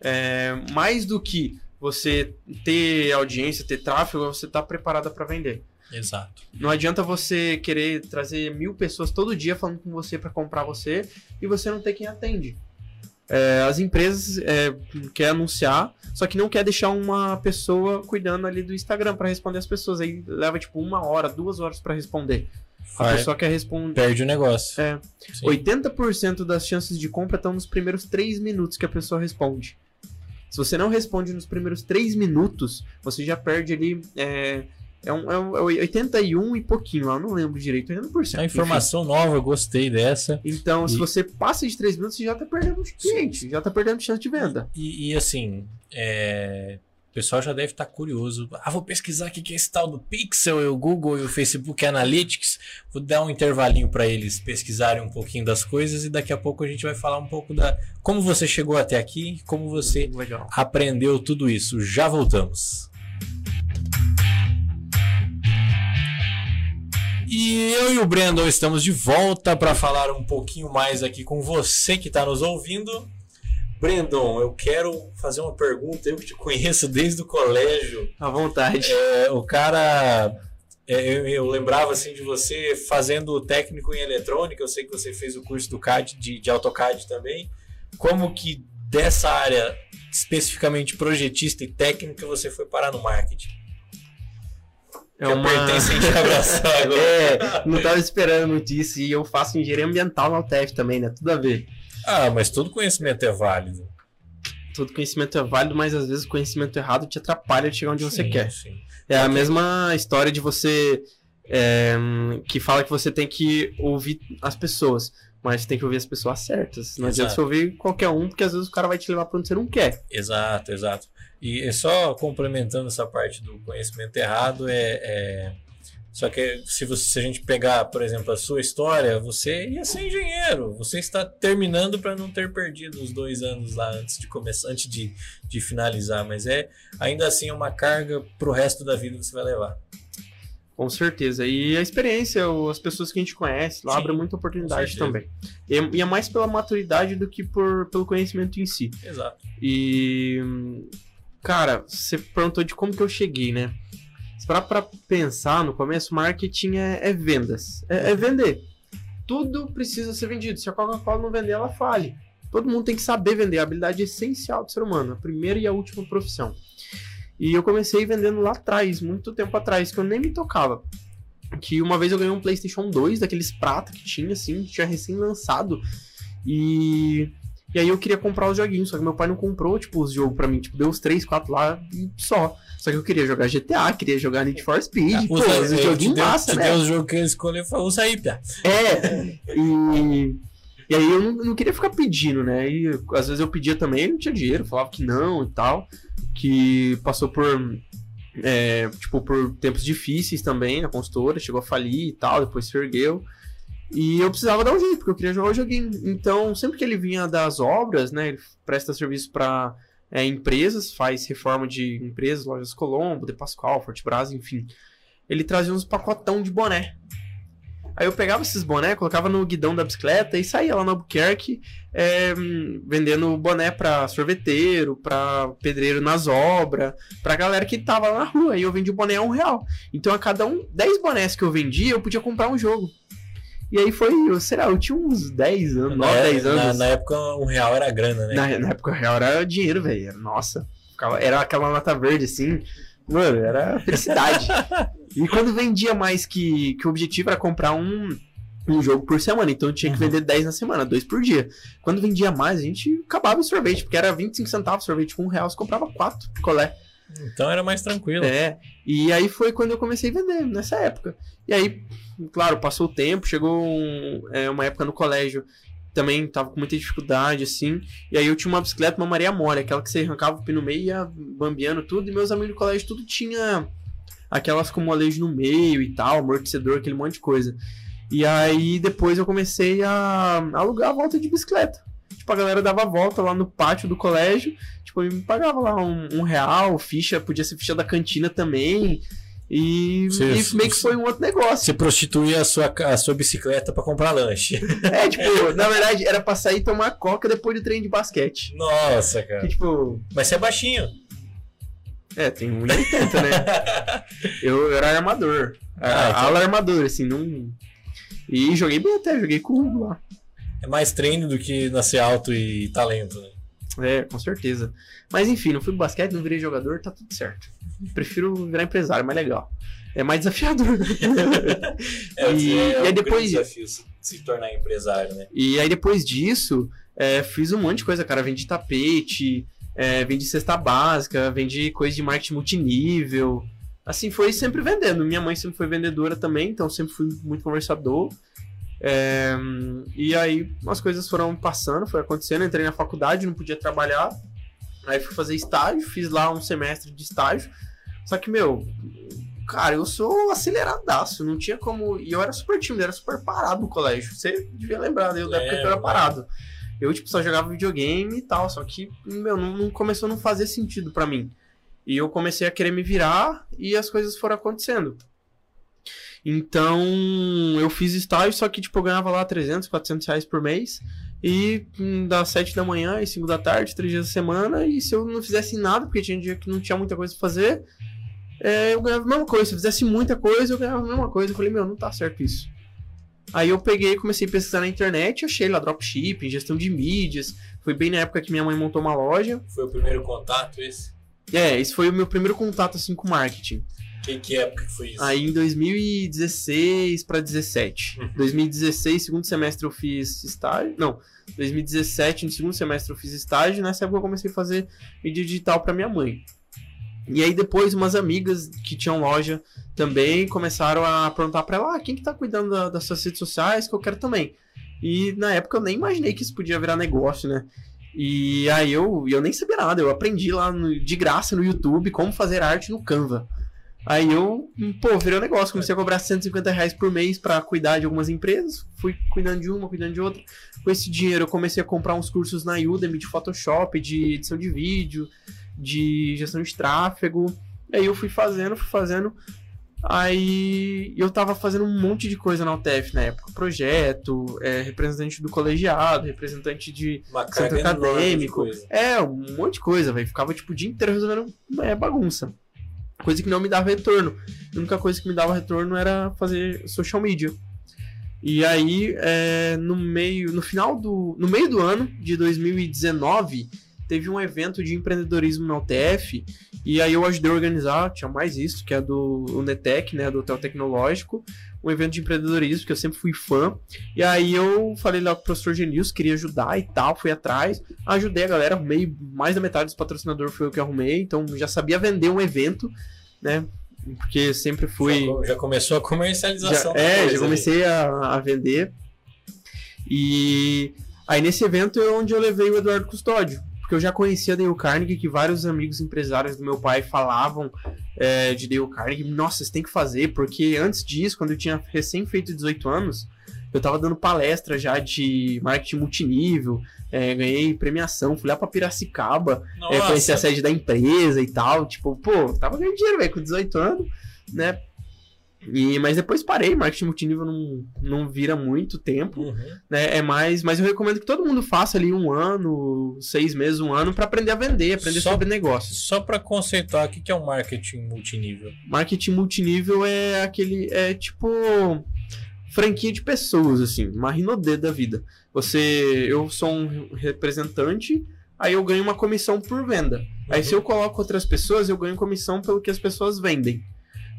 S2: É, mais do que você ter audiência, ter tráfego, você tá preparada para vender.
S1: Exato.
S2: Não adianta você querer trazer mil pessoas todo dia falando com você para comprar você e você não ter quem atende. É, as empresas é, quer anunciar, só que não quer deixar uma pessoa cuidando ali do Instagram para responder as pessoas. Aí leva tipo uma hora, duas horas para responder. A Vai. pessoa quer responder.
S1: Perde o negócio.
S2: É. Sim. 80% das chances de compra estão nos primeiros 3 minutos que a pessoa responde. Se você não responde nos primeiros 3 minutos, você já perde ali é, é um, é um é 81 e pouquinho, eu não lembro direito, 80%.
S1: A informação enfim. nova, eu gostei dessa.
S2: Então, e... se você passa de 3 minutos, você já tá perdendo cliente, já tá perdendo chance de venda.
S1: E, e assim, é... o pessoal já deve estar tá curioso. Ah, vou pesquisar o que é esse tal do Pixel, e o Google e o Facebook Analytics. Vou dar um intervalinho para eles pesquisarem um pouquinho das coisas e daqui a pouco a gente vai falar um pouco da como você chegou até aqui, como você Legal. aprendeu tudo isso. Já voltamos. E eu e o Brandon estamos de volta para falar um pouquinho mais aqui com você que está nos ouvindo. Brandon, eu quero fazer uma pergunta. Eu que te conheço desde o colégio.
S2: À vontade.
S1: É, o cara. É, eu, eu, lembrava assim de você fazendo técnico em eletrônica. Eu sei que você fez o curso do CAD, de, de AutoCAD também. Como que dessa área, especificamente projetista e técnica, você foi parar no marketing?
S2: É uma... pertencente abraçar agora. é, não estava esperando muito isso. E eu faço engenharia ambiental na UTF também, né? Tudo a ver.
S1: Ah, mas todo conhecimento é válido.
S2: Todo conhecimento é válido, mas às vezes o conhecimento errado te atrapalha de chegar onde sim, você quer. Sim. É a mesma história de você. É, que fala que você tem que ouvir as pessoas mas tem que ouvir as pessoas certas. Não exato. adianta você ouvir qualquer um, porque às vezes o cara vai te levar para onde você não quer.
S1: Exato, exato. E só complementando essa parte do conhecimento errado, é, é... Só que se, você, se a gente pegar, por exemplo, a sua história, você ia ser engenheiro. Você está terminando para não ter perdido os dois anos lá antes de começar, antes de, de finalizar. Mas é ainda assim uma carga para o resto da vida que você vai levar.
S2: Com certeza. E a experiência, as pessoas que a gente conhece, lá Sim, abre muita oportunidade também. E, e, é mais pela maturidade do que por, pelo conhecimento em si.
S1: Exato.
S2: E. Cara, você perguntou de como que eu cheguei, né? Pra pensar, no começo, marketing é, é vendas. É, é, vender. Tudo precisa ser vendido. Se a Coca-Cola não vender, ela fale. Todo mundo tem que saber vender. A habilidade essencial do ser humano. A primeira e a última profissão. E eu comecei vendendo lá atrás, muito tempo atrás, que eu nem me tocava. Que uma vez eu ganhei um PlayStation 2, daqueles prata que tinha, assim, que tinha recém lançado. E E aí eu queria comprar os joguinhos, só que meu pai não comprou, tipo, os jogos pra mim. Tipo, deu uns 3, 4 lá e só. Só que eu queria jogar GTA, queria jogar Need for Speed.
S1: Ah,
S2: pô, esse
S1: é,
S2: joguinho
S1: te deu-
S2: massa, né?
S1: deu os jogos que ele escolheu e falou, aí, Pia.
S2: É, e, e aí eu não, não queria ficar pedindo, né? E às vezes eu pedia também, não tinha dinheiro, falava que não e tal, que passou por, é, tipo, por tempos difíceis também na consultora, chegou a falir e tal, depois se ergueu. E eu precisava dar um jeito, porque eu queria jogar o joguinho. Então, sempre que ele vinha das obras, né, ele presta serviço para empresas, faz reforma de empresas, lojas Colombo, De Pascoal, Fortebras, enfim. Ele trazia uns pacotão de boné. Aí eu pegava esses boné, colocava no guidão da bicicleta e saía lá no Albuquerque é, vendendo boné pra sorveteiro, pra pedreiro nas obras, pra galera que tava lá na rua. E eu vendia o boné a um real. Então a cada um, 10 bonés que eu vendia, eu podia comprar um jogo. E aí foi, eu, será, eu tinha uns 10 anos, 9, 10
S1: na,
S2: anos.
S1: na época, um real era grana, né?
S2: Na, na época real era dinheiro, velho. Nossa. Era aquela nota verde assim. Mano, era felicidade. e quando vendia mais que, que o objetivo era comprar um, um jogo por semana. Então eu tinha que
S1: Uhum.
S2: vender 10 na semana, dois por dia. Quando vendia mais, a gente acabava em sorvete, porque era 25 centavos sorvete com um real, você comprava quatro picolé.
S1: Então era mais tranquilo.
S2: É. E aí foi quando eu comecei a vender, nessa época. E aí, claro, passou o tempo, chegou um- é, uma época no colégio, também tava com muita dificuldade, assim. E aí eu tinha uma bicicleta, uma Maria Mole, aquela que você arrancava o pino no meio e ia bambeando tudo. E meus amigos do colégio tudo tinha aquelas com molejo no meio e tal, amortecedor, aquele monte de coisa. E aí depois eu comecei a alugar a volta de bicicleta. Tipo, a galera dava a volta lá no pátio do colégio, tipo, me pagava lá um, um real, ficha, podia ser ficha da cantina também. E,
S1: Sim,
S2: e meio que foi um outro negócio.
S1: Você prostituía a sua, a sua bicicleta pra comprar lanche.
S2: É, tipo, na verdade, era pra sair e tomar coca depois do treino de basquete.
S1: Nossa,
S2: Que,
S1: cara.
S2: tipo,
S1: Mas você é baixinho.
S2: é, tem 1,80, né? Eu, eu era armador.
S1: Ah, então-
S2: ala armador, assim, não. E joguei bem até, joguei com o lá.
S1: É mais treino do que nascer alto e talento, né?
S2: É, com certeza. Mas enfim, não fui pro basquete, não virei jogador, tá tudo certo. Prefiro virar empresário, mais legal. É mais desafiador. E- e aí
S1: um
S2: depois-
S1: desafio se- se tornar empresário, né?
S2: E aí depois disso, é, fiz um monte de coisa, cara. Vendi tapete, é, vendi cesta básica, vendi coisa de marketing multinível. Assim, foi sempre vendendo. Minha mãe sempre foi vendedora também, então sempre fui muito conversador. É, e aí as coisas foram passando, foi acontecendo. Entrei na faculdade, não podia trabalhar. Aí fui fazer estágio, fiz lá um semestre de estágio. Só que, meu, cara, eu sou aceleradaço, não tinha como. E eu era super tímido, era super parado no colégio. Você devia lembrar, né? Eu da época que eu era
S1: Lembro,
S2: parado. Eu, tipo, só jogava videogame e tal, só que, meu, não, não começou a não fazer sentido pra mim. E eu comecei a querer me virar e as coisas foram acontecendo. Então, eu fiz estágio, só que, tipo, eu ganhava lá 300, 400 reais por mês. E hum, das 7 da manhã e 5 da tarde, 3 dias da semana. E se eu não fizesse nada, porque tinha dia que não tinha muita coisa pra fazer, é, eu ganhava a mesma coisa. Se eu fizesse muita coisa, eu ganhava a mesma coisa. Eu falei, meu, não tá certo isso. Aí eu peguei e comecei a pesquisar na internet, achei lá dropshipping, gestão de mídias. Foi bem na época que minha mãe montou uma loja.
S1: Foi o primeiro contato esse?
S2: É, esse foi o meu primeiro contato assim com marketing.
S1: Que, que época que foi isso?
S2: Aí em 2016 para 17.
S1: Uhum.
S2: 2016, segundo semestre eu fiz estágio. Não, 2017, no segundo semestre eu fiz estágio. Nessa época eu comecei a fazer mídia digital para minha mãe. E aí depois umas amigas que tinham loja também começaram a perguntar para ela, ah, quem que tá cuidando da- das suas redes sociais que eu quero também. E na época eu nem imaginei que isso podia virar negócio, né? E aí eu, eu nem sabia nada, eu aprendi lá no- de graça no YouTube como fazer arte no Canva. Aí eu, pô, virou negócio, comecei a cobrar 150 reais por mês pra cuidar de algumas empresas, fui cuidando de uma, cuidando de outra. Com esse dinheiro eu comecei a comprar uns cursos na Udemy de Photoshop, de edição de vídeo, de gestão de tráfego. Aí eu fui fazendo, fui fazendo. Aí eu tava fazendo um monte de coisa na UTF na época. Projeto, é, representante do colegiado, representante de
S1: Uma
S2: centro
S1: de
S2: acadêmico.
S1: coisa.
S2: É, um monte de coisa, velho. Ficava tipo o dia inteiro resolvendo é, bagunça. Coisa que não me dava retorno. A única coisa que me dava retorno era fazer social media. E aí, é, no meio, no final do, no meio do ano de 2019, teve um evento de empreendedorismo na UTF E aí eu ajudei a organizar, tinha mais isso, que é do Unetec, né, do Hotel Tecnológico, um evento de empreendedorismo, que eu sempre fui fã. E aí eu falei lá com o professor Genilson, queria ajudar e tal, fui atrás, ajudei a galera, arrumei mais da metade dos patrocinadores foi eu que arrumei, então já sabia vender um evento, né? Porque sempre fui.
S1: Já, já começou a comercialização.
S2: Já, é, já comecei a, a, vender. E aí nesse evento é onde eu levei o Eduardo Custódio eu já conhecia Dale Carnegie, que vários amigos empresários do meu pai falavam é, de Dale Carnegie. Nossa, você tem que fazer, porque antes disso, quando eu tinha recém feito 18 anos, eu tava dando palestra já de marketing multinível, é, ganhei premiação, fui lá pra Piracicaba, é, conheci a sede da empresa e tal. Tipo, pô, tava ganhando dinheiro, velho, com 18 anos, né? E, mas depois parei, marketing multinível não, não vira muito tempo, uhum. né? É mais, mas eu recomendo que todo mundo faça ali um ano, seis meses, um ano para aprender a vender, aprender só, sobre negócios.
S1: Só para conceituar, o que é um marketing multinível?
S2: Marketing multinível é aquele, é tipo franquia de pessoas, assim, uma rinodê da vida. Você, eu sou um representante, aí eu ganho uma comissão por venda. Uhum. Aí se eu coloco outras pessoas, eu ganho comissão pelo que as pessoas vendem.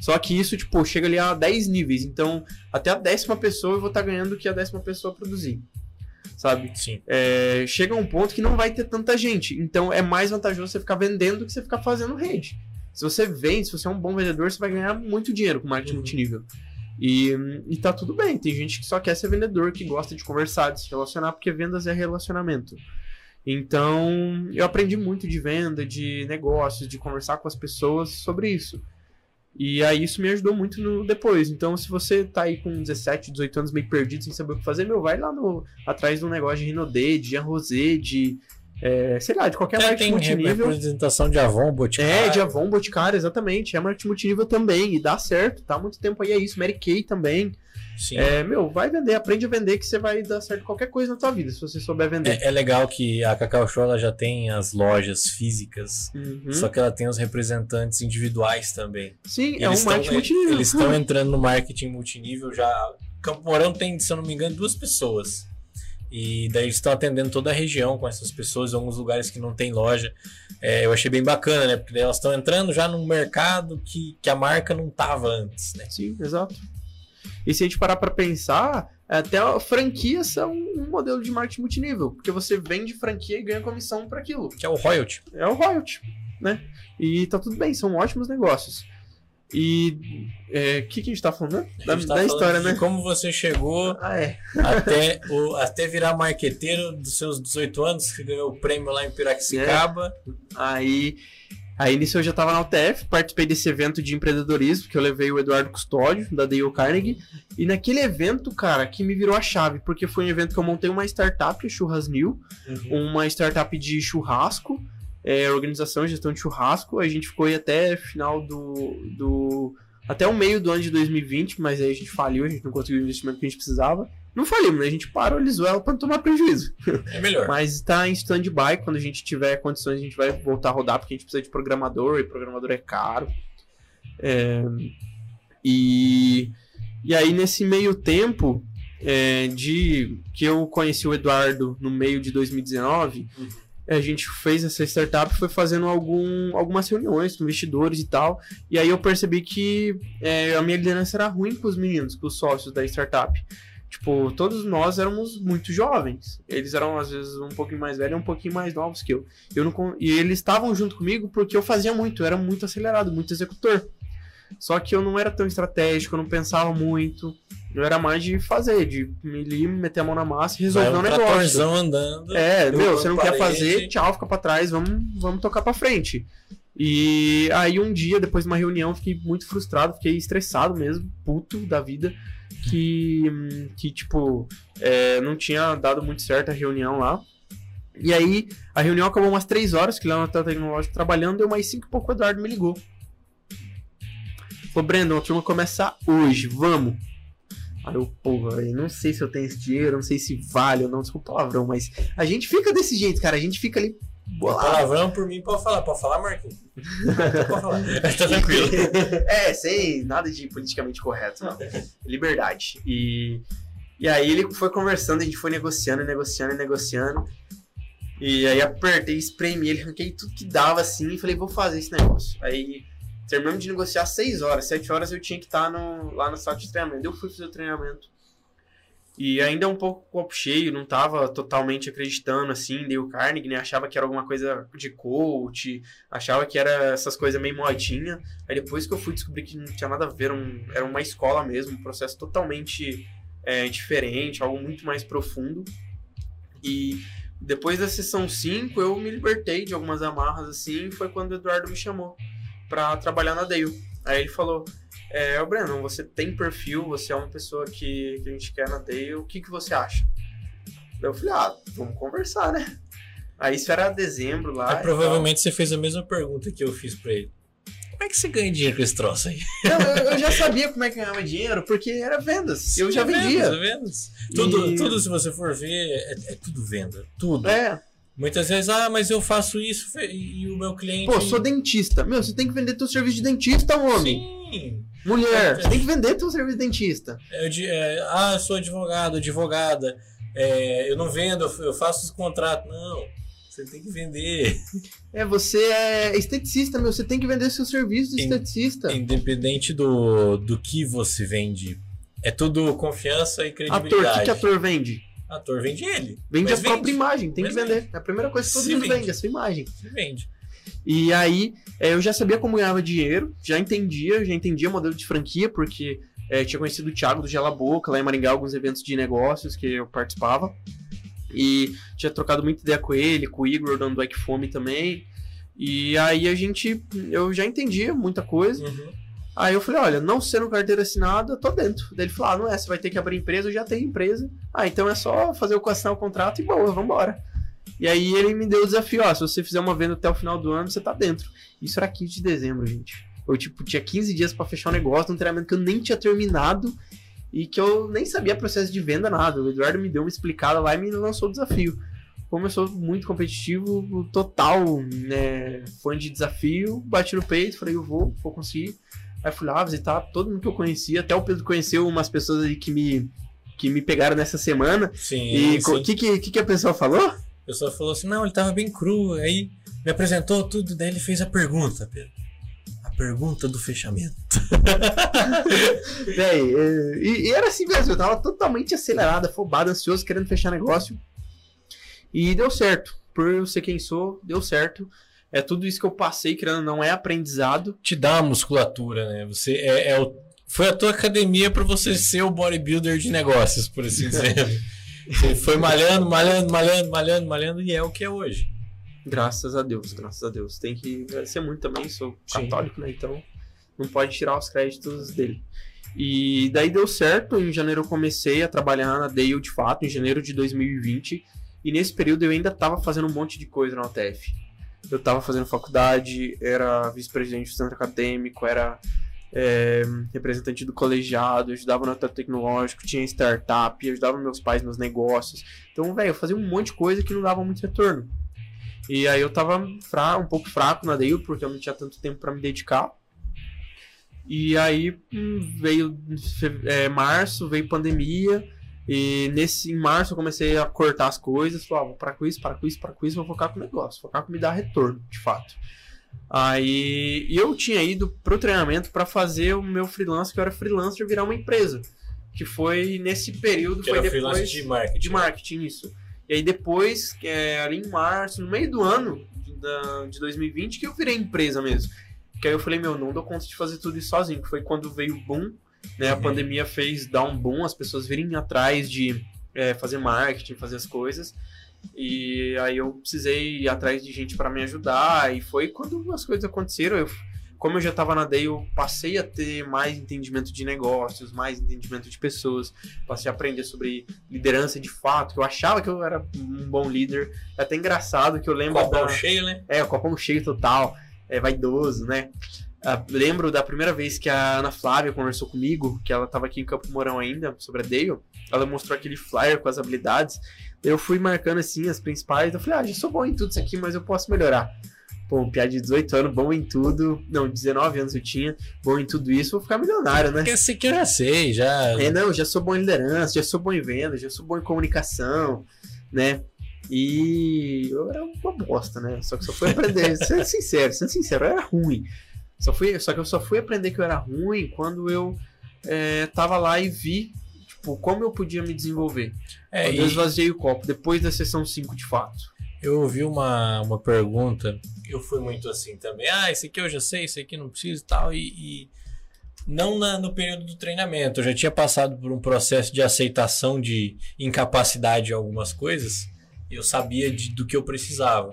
S2: Só que isso, tipo, chega ali a 10 níveis. Então, até a décima pessoa eu vou estar tá ganhando o que a décima pessoa produzir. Sabe?
S1: Sim.
S2: É, chega um ponto que não vai ter tanta gente. Então, é mais vantajoso você ficar vendendo do que você ficar fazendo rede. Se você vende, se você é um bom vendedor, você vai ganhar muito dinheiro com marketing uhum. multinível. E, e tá tudo bem. Tem gente que só quer ser vendedor, que gosta de conversar, de se relacionar, porque vendas é relacionamento. Então, eu aprendi muito de venda, de negócios, de conversar com as pessoas sobre isso. E aí isso me ajudou muito no depois. Então, se você tá aí com 17, 18 anos meio perdido, sem saber o que fazer, meu, vai lá no, atrás de um negócio de Rinode, de Jean Rosé, de. É, sei lá, de qualquer é, marketing multinível.
S1: representação de Avon, Boticário.
S2: É, de Avon, Boticário, exatamente. É marketing multinível também. E dá certo, tá há muito tempo aí, é isso. Mary Kay também.
S1: Sim.
S2: É, meu, vai vender, aprende a vender que você vai dar certo qualquer coisa na tua vida, se você souber vender.
S1: É, é legal que a Cacau Show ela já tem as lojas físicas, uhum. só que ela tem os representantes individuais também.
S2: Sim, é um marketing multinível.
S1: Eles estão entrando no marketing multinível já. Campo Mourão tem, se eu não me engano, duas pessoas. E daí eles estão atendendo toda a região com essas pessoas, em alguns lugares que não tem loja. É, eu achei bem bacana, né? Porque elas estão entrando já num mercado que, que a marca não estava antes, né?
S2: Sim, exato. E se a gente parar para pensar, até franquias são um modelo de marketing multinível, porque você vende franquia e ganha comissão para aquilo.
S1: Que é o royalty.
S2: É o royalty, né? E tá tudo bem, são ótimos negócios. E o é, que, que a gente tá falando? Né?
S1: Da, tá da história, né? Como você chegou
S2: ah, é.
S1: até, o, até virar marqueteiro dos seus 18 anos, que ganhou o prêmio lá em Piracicaba.
S2: É. Aí Aí nisso eu já estava na UTF, participei desse evento de empreendedorismo, que eu levei o Eduardo Custódio, da Dale Carnegie. E naquele evento, cara, que me virou a chave, porque foi um evento que eu montei uma startup, Churras New, uhum. uma startup de churrasco, é, organização e gestão de churrasco. A gente ficou aí até final do, do. até o meio do ano de 2020, mas aí a gente faliu, a gente não conseguiu o investimento que a gente precisava. Não falimos? A gente paralisou ela para não tomar prejuízo.
S1: É melhor.
S2: Mas está em stand-by. Quando a gente tiver condições, a gente vai voltar a rodar, porque a gente precisa de programador, e programador é caro. É... E... e aí, nesse meio tempo, é, de que eu conheci o Eduardo no meio de 2019, uhum. a gente fez essa startup foi fazendo algum, algumas reuniões com investidores e tal. E aí eu percebi que é, a minha liderança era ruim com os meninos, com os sócios da startup. Tipo, todos nós éramos muito jovens. Eles eram, às vezes, um pouquinho mais velhos e um pouquinho mais novos que eu. eu não, e eles estavam junto comigo porque eu fazia muito, eu era muito acelerado, muito executor. Só que eu não era tão estratégico, eu não pensava muito. Eu era mais de fazer, de me ali, meter a mão na massa e resolver um, um negócio.
S1: andando.
S2: É, meu, você não parede. quer fazer, tchau, fica pra trás, vamos, vamos tocar pra frente. E aí um dia, depois de uma reunião, fiquei muito frustrado, fiquei estressado mesmo, puto da vida que, que tipo, é, não tinha dado muito certo a reunião lá. E aí, a reunião acabou umas 3 horas, que lá no Hotel Tecnológico trabalhando, deu mais 5 e pouco, o Eduardo me ligou. Ô, Brandon, a turma começa hoje, vamos. Aí eu, porra, eu não sei se eu tenho esse dinheiro, não sei se vale ou não, desculpa o palavrão, mas a gente fica desse jeito, cara, a gente fica ali
S1: Bolado. Palavrão por mim pode falar. Pode falar, Marquinhos? pode falar. tá tranquilo.
S2: é, sem nada de politicamente correto, não. Liberdade. E, e aí ele foi conversando, a gente foi negociando, negociando, negociando. E aí apertei, espremi ele, arranquei tudo que dava assim e falei, vou fazer esse negócio. Aí terminamos de negociar 6 horas, 7 horas eu tinha que estar no, lá no sala de treinamento. Eu fui fazer o treinamento. E ainda um pouco copo cheio, não tava totalmente acreditando assim, dei o Carnegie, né? Achava que era alguma coisa de coach, achava que era essas coisas meio modinha. Aí depois que eu fui descobrir que não tinha nada a ver, um, era uma escola mesmo, um processo totalmente é, diferente, algo muito mais profundo. E depois da sessão 5, eu me libertei de algumas amarras assim, foi quando o Eduardo me chamou para trabalhar na Dale. Aí ele falou: é, o Breno, você tem perfil, você é uma pessoa que, que a gente quer na Dale, o que, que você acha? Daí eu falei, ah, vamos conversar, né? Aí isso era dezembro lá.
S1: É, provavelmente você fez a mesma pergunta que eu fiz pra ele. Como é que você ganha dinheiro com esse troço aí?
S2: Não, eu, eu já sabia como é que ganhava dinheiro, porque era vendas. eu já vendia.
S1: Vendas, vendas. Tudo, e... tudo, se você for ver, é, é tudo venda. Tudo.
S2: É.
S1: Muitas vezes, ah, mas eu faço isso e o meu cliente.
S2: Pô, sou dentista. Meu, você tem que vender teu serviço de dentista, homem. Sim. Mulher, você tem que vender teu serviço de dentista.
S1: Eu, é, ah, eu sou advogado, advogada. É, eu não vendo, eu faço os contratos. Não, você tem que vender.
S2: É, você é esteticista, meu. Você tem que vender seu serviço de esteticista.
S1: Independente do, do que você vende. É tudo confiança e credibilidade.
S2: Ator, o que, que ator vende?
S1: Ator vende ele.
S2: Vende a própria imagem, tem que vender. Vende. É a primeira coisa que todo mundo vende, a sua imagem.
S1: Se vende.
S2: E aí é, eu já sabia como ganhava dinheiro, já entendia, já entendia o modelo de franquia, porque é, tinha conhecido o Thiago do Gela Boca lá em Maringá, alguns eventos de negócios que eu participava. E tinha trocado muita ideia com ele, com o Igor, dando Ike Fome também. E aí a gente, eu já entendia muita coisa. Uhum. Aí eu falei, olha, não sendo carteira assinada, tô dentro. Daí ele falou, ah, não é, você vai ter que abrir empresa, eu já tenho empresa. Ah, então é só fazer o assinar o contrato e boa, vambora. E aí ele me deu o desafio, ó, se você fizer uma venda até o final do ano, você tá dentro. Isso era 15 de dezembro, gente. Eu, tipo, tinha 15 dias para fechar um negócio, um treinamento que eu nem tinha terminado e que eu nem sabia processo de venda, nada. O Eduardo me deu uma explicada lá e me lançou o desafio. Como eu sou muito competitivo, total, né, fã de desafio, bati no peito, falei, eu vou, vou conseguir. Aí fui lá visitar todo mundo que eu conhecia, até o Pedro conheceu umas pessoas aí que me, que me pegaram nessa semana.
S1: Sim.
S2: E o que, que, que a pessoa falou?
S1: A pessoa falou assim: não, ele tava bem cru. Aí me apresentou tudo, daí ele fez a pergunta, Pedro. A pergunta do fechamento.
S2: Véi, e, e, era assim mesmo, eu tava totalmente acelerado, afobado, ansioso, querendo fechar negócio. E deu certo. Por eu ser quem sou, deu certo. É tudo isso que eu passei, querendo não é aprendizado.
S1: Te dá uma musculatura, né? Você é, é o, foi a tua academia para você ser o bodybuilder de negócios, por assim dizer. Foi malhando, malhando, malhando, malhando, malhando e é o que é hoje.
S2: Graças a Deus, graças a Deus. Tem que agradecer muito também, sou católico, Sim. né? Então não pode tirar os créditos dele. E daí deu certo, em janeiro eu comecei a trabalhar na Dale de fato, em janeiro de 2020. E nesse período eu ainda estava fazendo um monte de coisa na UTF. Eu estava fazendo faculdade, era vice-presidente do centro acadêmico, era é, representante do colegiado, ajudava no até tecnológico, tinha startup, ajudava meus pais nos negócios. Então, velho, eu fazia um monte de coisa que não dava muito retorno. E aí eu tava fra um pouco fraco na Dale, porque eu não tinha tanto tempo para me dedicar. E aí hum, veio é, março, veio pandemia, e nesse em março eu comecei a cortar as coisas, falava, ah, vou parar com isso, parar com isso, parar com isso, vou focar com o negócio, focar com me dar retorno, de fato. Aí eu tinha ido pro treinamento para fazer o meu freelance, que eu era freelancer, virar uma empresa. Que foi nesse período,
S1: que
S2: foi
S1: era
S2: depois
S1: de marketing.
S2: De marketing, isso. E aí depois, é, ali em março, no meio do ano de, da, de 2020, que eu virei empresa mesmo. Que aí eu falei, meu, não dou conta de fazer tudo isso sozinho. Que foi quando veio o boom, né? A uhum. pandemia fez dar um boom, as pessoas virem atrás de é, fazer marketing, fazer as coisas. E aí eu precisei ir atrás de gente para me ajudar. E foi quando as coisas aconteceram. Eu, como eu já estava na DEI, eu passei a ter mais entendimento de negócios, mais entendimento de pessoas. Passei a aprender sobre liderança de fato, que eu achava que eu era um bom líder. É até engraçado que eu lembro.
S1: Copão da... cheio, né?
S2: É, o copão cheio total. É vaidoso, né? Uh, lembro da primeira vez que a Ana Flávia conversou comigo, que ela estava aqui em Campo Mourão ainda, sobre a Dale. Ela mostrou aquele flyer com as habilidades eu fui marcando assim as principais. Eu falei, ah, já sou bom em tudo isso aqui, mas eu posso melhorar. Pô, um piada de 18 anos, bom em tudo. Não, 19 anos eu tinha, bom em tudo isso, vou ficar milionário, né?
S1: Porque assim que eu já sei, já.
S2: É, não, já sou bom em liderança, já sou bom em venda, já sou bom em comunicação, né? E eu era uma bosta, né? Só que só fui aprender, sendo sincero, sendo sincero, eu era ruim. Só, fui, só que eu só fui aprender que eu era ruim quando eu é, tava lá e vi como eu podia me desenvolver. É, quando eu esvaziei o copo, depois da sessão 5 de fato.
S1: Eu ouvi uma, uma pergunta, eu fui muito assim também. Ah, esse aqui eu já sei, esse aqui não preciso e tal. E, não na, no período do treinamento. Eu já tinha passado por um processo de aceitação de incapacidade em algumas coisas. Eu sabia de, do que eu precisava.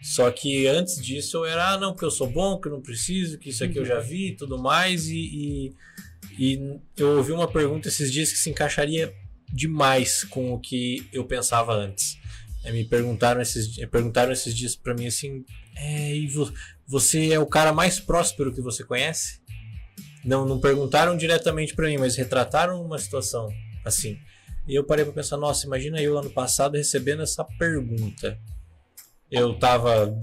S1: Só que antes disso eu era, ah, não, porque eu sou bom, que eu não preciso, que isso aqui eu já vi e tudo mais. E, e, e eu ouvi uma pergunta esses dias que se encaixaria demais com o que eu pensava antes. É, me perguntaram esses, perguntaram esses dias para mim assim: é, e você é o cara mais próspero que você conhece? Não, não perguntaram diretamente para mim, mas retrataram uma situação assim. E eu parei para pensar: nossa, imagina eu ano passado recebendo essa pergunta. Eu tava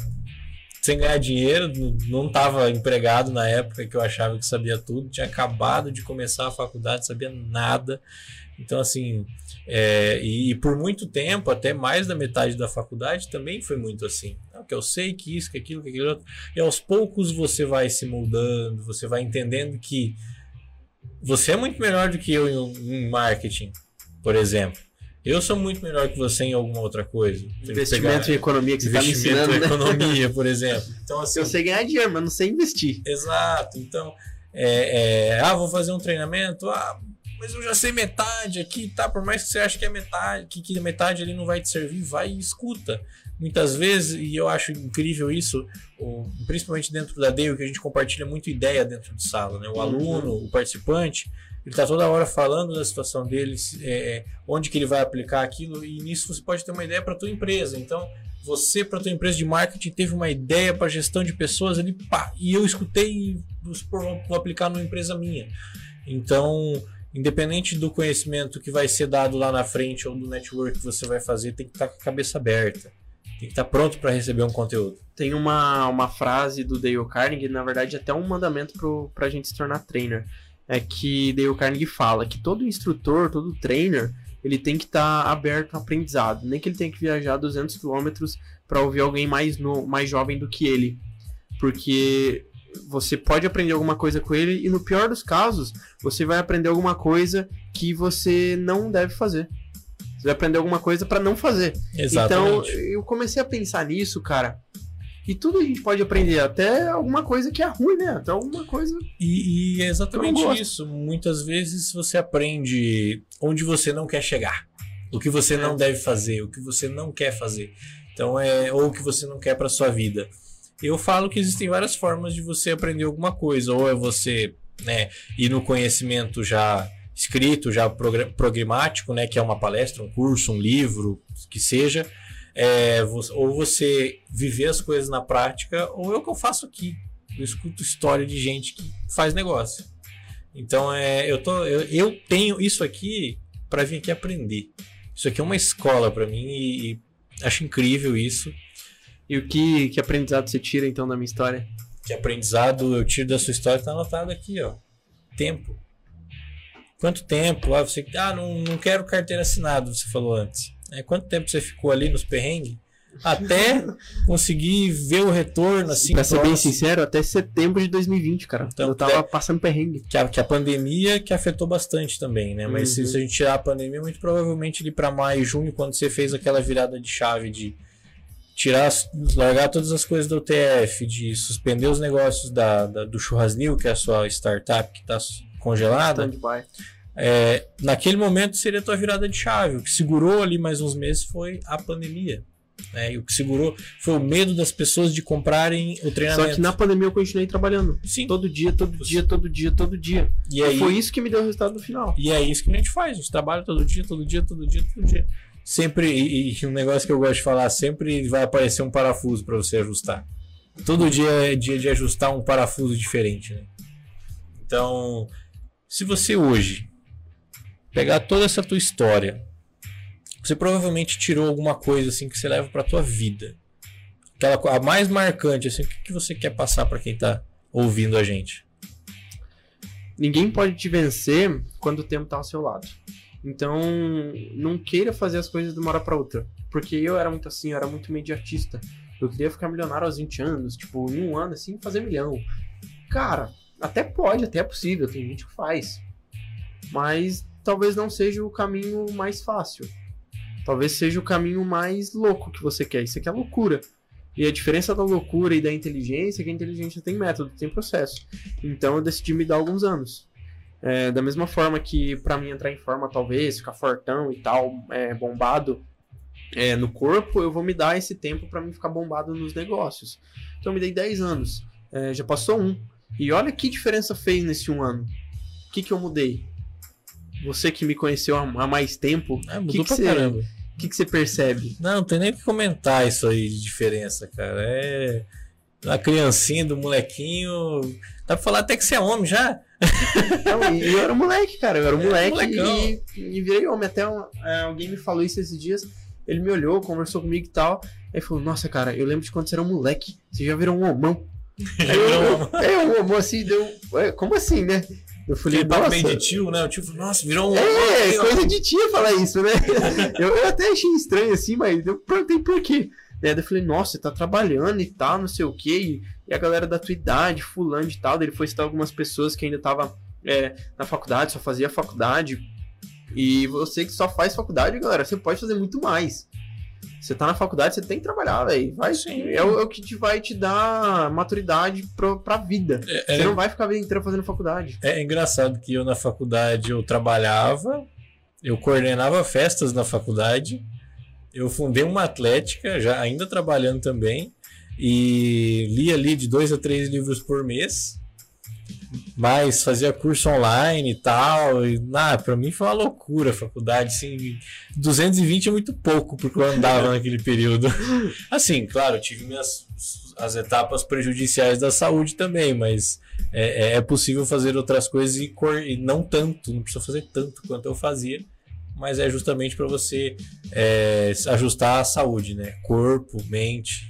S1: sem ganhar dinheiro, não estava empregado na época que eu achava que sabia tudo, tinha acabado de começar a faculdade, sabia nada. Então, assim, é, e, e, por muito tempo, até mais da metade da faculdade, também foi muito assim. Que eu sei que isso, que aquilo, que aquilo. E aos poucos você vai se moldando, você vai entendendo que você é muito melhor do que eu em, em marketing, por exemplo. Eu sou muito melhor que você em alguma outra coisa.
S2: Investimento em economia que você está me ensinando,
S1: em né? economia, por exemplo.
S2: Então, assim, eu sei ganhar dinheiro, mas não sei investir.
S1: Exato. Então, é, é, ah, vou fazer um treinamento. Ah, mas eu já sei metade aqui, tá? Por mais que você ache que é metade, que, que metade ali não vai te servir, vai e escuta. Muitas vezes, e eu acho incrível isso, o, principalmente dentro da Dale, que a gente compartilha muito ideia dentro de sala, né? O uhum. aluno, o participante, ele está toda hora falando da situação dele, é, é, onde que ele vai aplicar aquilo, e nisso você pode ter uma ideia para tua empresa. Então, você para tua empresa de marketing teve uma ideia para gestão de pessoas ali, pá, e eu escutei e vou aplicar numa empresa minha. Então, independente do conhecimento que vai ser dado lá na frente ou do network que você vai fazer, tem que estar tá com a cabeça aberta. Tem que estar tá pronto para receber um conteúdo.
S2: Tem uma, uma frase do Dale Carnegie, na verdade, até um mandamento para a gente se tornar trainer. É que Dale Carnegie fala que todo instrutor, todo trainer, ele tem que estar tá aberto ao aprendizado. Nem que ele tenha que viajar 200 quilômetros para ouvir alguém mais, no, mais jovem do que ele. Porque você pode aprender alguma coisa com ele e no pior dos casos, você vai aprender alguma coisa que você não deve fazer. Você vai aprender alguma coisa para não fazer.
S1: Exatamente.
S2: Então, eu comecei a pensar nisso, cara. E tudo a gente pode aprender, até alguma coisa que é ruim, né? Até alguma coisa.
S1: E, e é exatamente isso. Muitas vezes você aprende onde você não quer chegar. O que você é. não deve fazer, o que você não quer fazer. Então é ou o que você não quer para sua vida. Eu falo que existem várias formas de você aprender alguma coisa. Ou é você né, ir no conhecimento já escrito, já programático, né, que é uma palestra, um curso, um livro, que seja. É, ou você viver as coisas na prática, ou é o que eu faço aqui. Eu escuto história de gente que faz negócio. Então é, eu, tô, eu, eu tenho isso aqui para vir aqui aprender. Isso aqui é uma escola para mim e, e acho incrível isso.
S2: E o que, que aprendizado você tira então da minha história?
S1: Que aprendizado eu tiro da sua história tá anotado aqui, ó. Tempo. Quanto tempo? Ah, você, ah não, não quero carteira assinada, você falou antes. É, quanto tempo você ficou ali nos perrengues? Até conseguir ver o retorno, assim.
S2: Pra ser bem sincero, até setembro de 2020, cara. Então, eu tava é, passando perrengue.
S1: Que a, que a pandemia que afetou bastante também, né? Mas uhum. se, se, a gente tirar a pandemia, muito provavelmente ali para maio, junho, quando você fez aquela virada de chave de tirar, largar todas as coisas do UTF, de suspender os negócios da, da do Churrasnil, que é a sua startup que está congelada. É, naquele momento seria a tua virada de chave. O que segurou ali mais uns meses foi a pandemia. Né? E o que segurou foi o medo das pessoas de comprarem o treinamento.
S2: Só que na pandemia eu continuei trabalhando.
S1: Sim.
S2: Todo dia, todo dia, todo dia, todo dia.
S1: E, aí,
S2: foi isso que me deu o resultado no final.
S1: E é isso que a gente faz. A gente trabalha todo dia, todo dia, todo dia, todo dia sempre e, e, um negócio que eu gosto de falar, sempre vai aparecer um parafuso para você ajustar. Todo dia é dia de ajustar um parafuso diferente, né? Então, se você hoje pegar toda essa tua história, você provavelmente tirou alguma coisa assim que você leva para tua vida. Aquela a mais marcante assim, o que, que você quer passar para quem tá ouvindo a gente?
S2: Ninguém pode te vencer quando o tempo tá ao seu lado. Então, não queira fazer as coisas de uma hora para outra. Porque eu era muito assim, eu era muito imediatista. Eu queria ficar milionário aos 20 anos, tipo, em um ano assim, fazer milhão. Cara, até pode, até é possível, tem gente que faz. Mas talvez não seja o caminho mais fácil. Talvez seja o caminho mais louco que você quer. Isso aqui é loucura. E a diferença da loucura e da inteligência é que a inteligência tem método, tem processo. Então eu decidi me dar alguns anos. É, da mesma forma que para mim entrar em forma, talvez, ficar fortão e tal, é, bombado é, no corpo, eu vou me dar esse tempo para mim ficar bombado nos negócios. Então eu me dei 10 anos. É, já passou um. E olha que diferença fez nesse um ano. O que, que eu mudei? Você que me conheceu há, mais tempo,
S1: É,
S2: o
S1: mudou
S2: que, que,
S1: pra
S2: você,
S1: caramba.
S2: que, que você percebe?
S1: Não, não tem nem o que comentar isso aí de diferença, cara. É. A criancinha do molequinho. Dá pra falar até que você é homem já?
S2: Não, e eu era moleque, cara. Eu era
S1: É,
S2: moleque
S1: molecão.
S2: e, e virei homem. Até um- é, alguém me falou isso esses dias. Ele me olhou, conversou comigo e tal. Aí falou: Nossa, cara, eu lembro de quando você era um moleque. Você já virou um homão. Aí eu, eu, é, um homão assim, deu. ué, como assim, né? Eu falei:
S1: Aquele
S2: Nossa.
S1: de tio, né? O tio falou, nossa, virou um.
S2: É,
S1: Ó,
S2: coisa de tia falar isso, né? eu, eu até achei estranho assim, mas eu perguntei por quê. Daí eu falei, nossa, você tá trabalhando e tal, não sei o quê. E, e a galera da tua idade, fulano e tal. Daí ele foi citar algumas pessoas que ainda tava é, na faculdade, só fazia faculdade. E você que só faz faculdade, galera, você pode fazer muito mais. Você tá na faculdade, você tem que trabalhar, velho. Vai,
S1: Sim.
S2: é, o, é o que te vai te dar maturidade pro, pra vida.
S1: É,
S2: Você
S1: é-
S2: não vai ficar a vida inteira fazendo faculdade.
S1: é engraçado que eu na faculdade eu trabalhava, eu coordenava festas na faculdade, eu fundei uma atlética, já ainda trabalhando também, e lia ali de dois a três livros por mês. Mas fazia curso online e tal. E, ah, pra mim foi uma loucura a faculdade. Assim, 220 é muito pouco porque eu andava naquele período. Assim, claro, eu tive minhas as etapas prejudiciais da saúde também, mas é, é- é possível fazer outras coisas e, cor- e não tanto, não precisa fazer tanto quanto eu fazia, mas é justamente para você é, ajustar a saúde, né? Corpo, mente.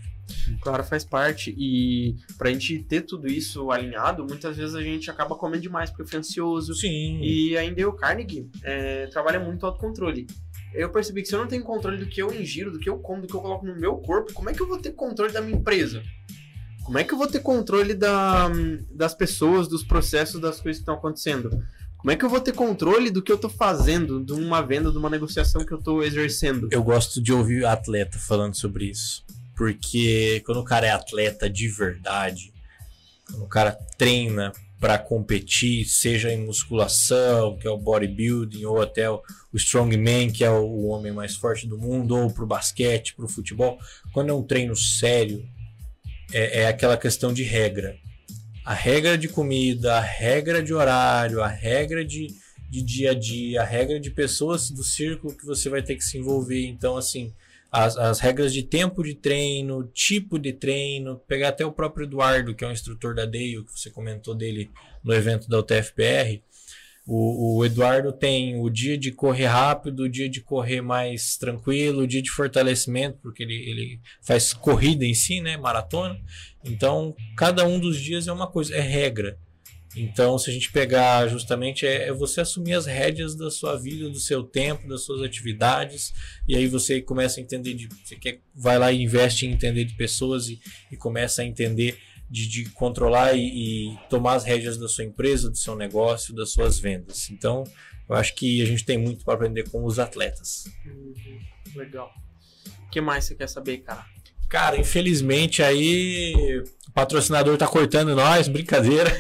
S2: Claro, faz parte. E pra gente ter tudo isso alinhado, muitas vezes a gente acaba comendo demais porque fica ansioso.
S1: Sim.
S2: E ainda o Carnegie é, trabalha muito autocontrole. Eu percebi que se eu não tenho controle do que eu ingiro, do que eu como, do que eu coloco no meu corpo, como é que eu vou ter controle da minha empresa? Como é que eu vou ter controle da, das pessoas, dos processos, das coisas que estão acontecendo? Como é que eu vou ter controle do que eu tô fazendo, de uma venda, de uma negociação que eu tô exercendo?
S1: Eu gosto de ouvir atleta falando sobre isso. Porque quando o cara é atleta de verdade, quando o cara treina para competir, seja em musculação, que é o bodybuilding, ou até o o strongman, que é o, o homem mais forte do mundo, ou pro basquete, pro futebol, quando é um treino sério, é, é aquela questão de regra. A regra de comida, a regra de horário, a regra de, de dia a dia, a regra de pessoas do círculo que você vai ter que se envolver. Então, assim, as, as regras de tempo de treino, tipo de treino, pegar até o próprio Eduardo, que é um instrutor da DEIO, que você comentou dele no evento da UTFPR. O, o Eduardo tem o dia de correr rápido, o dia de correr mais tranquilo, o dia de fortalecimento, porque ele, ele faz corrida em si, né? Maratona. Então, cada um dos dias é uma coisa, é regra. Então, se a gente pegar justamente, é, é você assumir as rédeas da sua vida, do seu tempo, das suas atividades, e aí você começa a entender de. Você quer, vai lá e investe em entender de pessoas e, e começa a entender de, de controlar e, e tomar as rédeas da sua empresa, do seu negócio, das suas vendas. Então, eu acho que a gente tem muito para aprender com os atletas.
S2: Uhum, legal. O que mais você quer saber, cara?
S1: Cara, infelizmente aí o patrocinador tá cortando nós, brincadeira.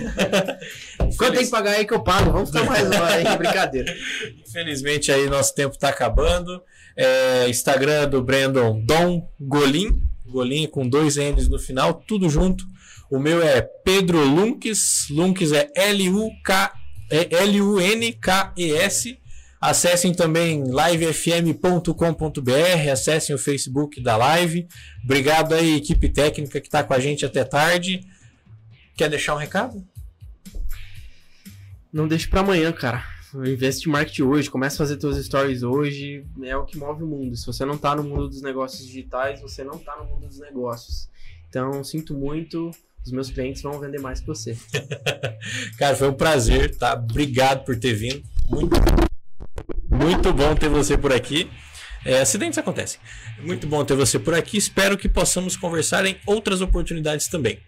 S2: Quanto tem que pagar aí que eu pago? Vamos ficar mais uma aí, brincadeira.
S1: Infelizmente aí nosso tempo tá acabando. É, Instagram do Brandon Dom Golim, Golim com dois N's no final, tudo junto. O meu é Pedro Lunques, Lunques é L-U-K, é L-U-N-K-E-S. Acessem também livefm.com.br, acessem o Facebook da Live. Obrigado aí, equipe técnica que está com a gente até tarde. Quer deixar um recado?
S2: Não deixe pra amanhã, cara. Investe em marketing hoje, começa a fazer seus stories hoje, é o que move o mundo. Se você não tá no mundo dos negócios digitais, você não tá no mundo dos negócios. Então, sinto muito, os meus clientes vão vender mais que você.
S1: Cara, foi um prazer, tá? Obrigado por ter vindo. Muito, muito bom ter você por aqui. É, acidentes acontecem. Muito bom ter você por aqui. Espero que possamos conversar em outras oportunidades também.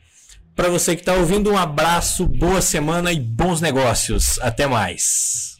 S1: Para você que está ouvindo, um abraço, boa semana e bons negócios. Até mais.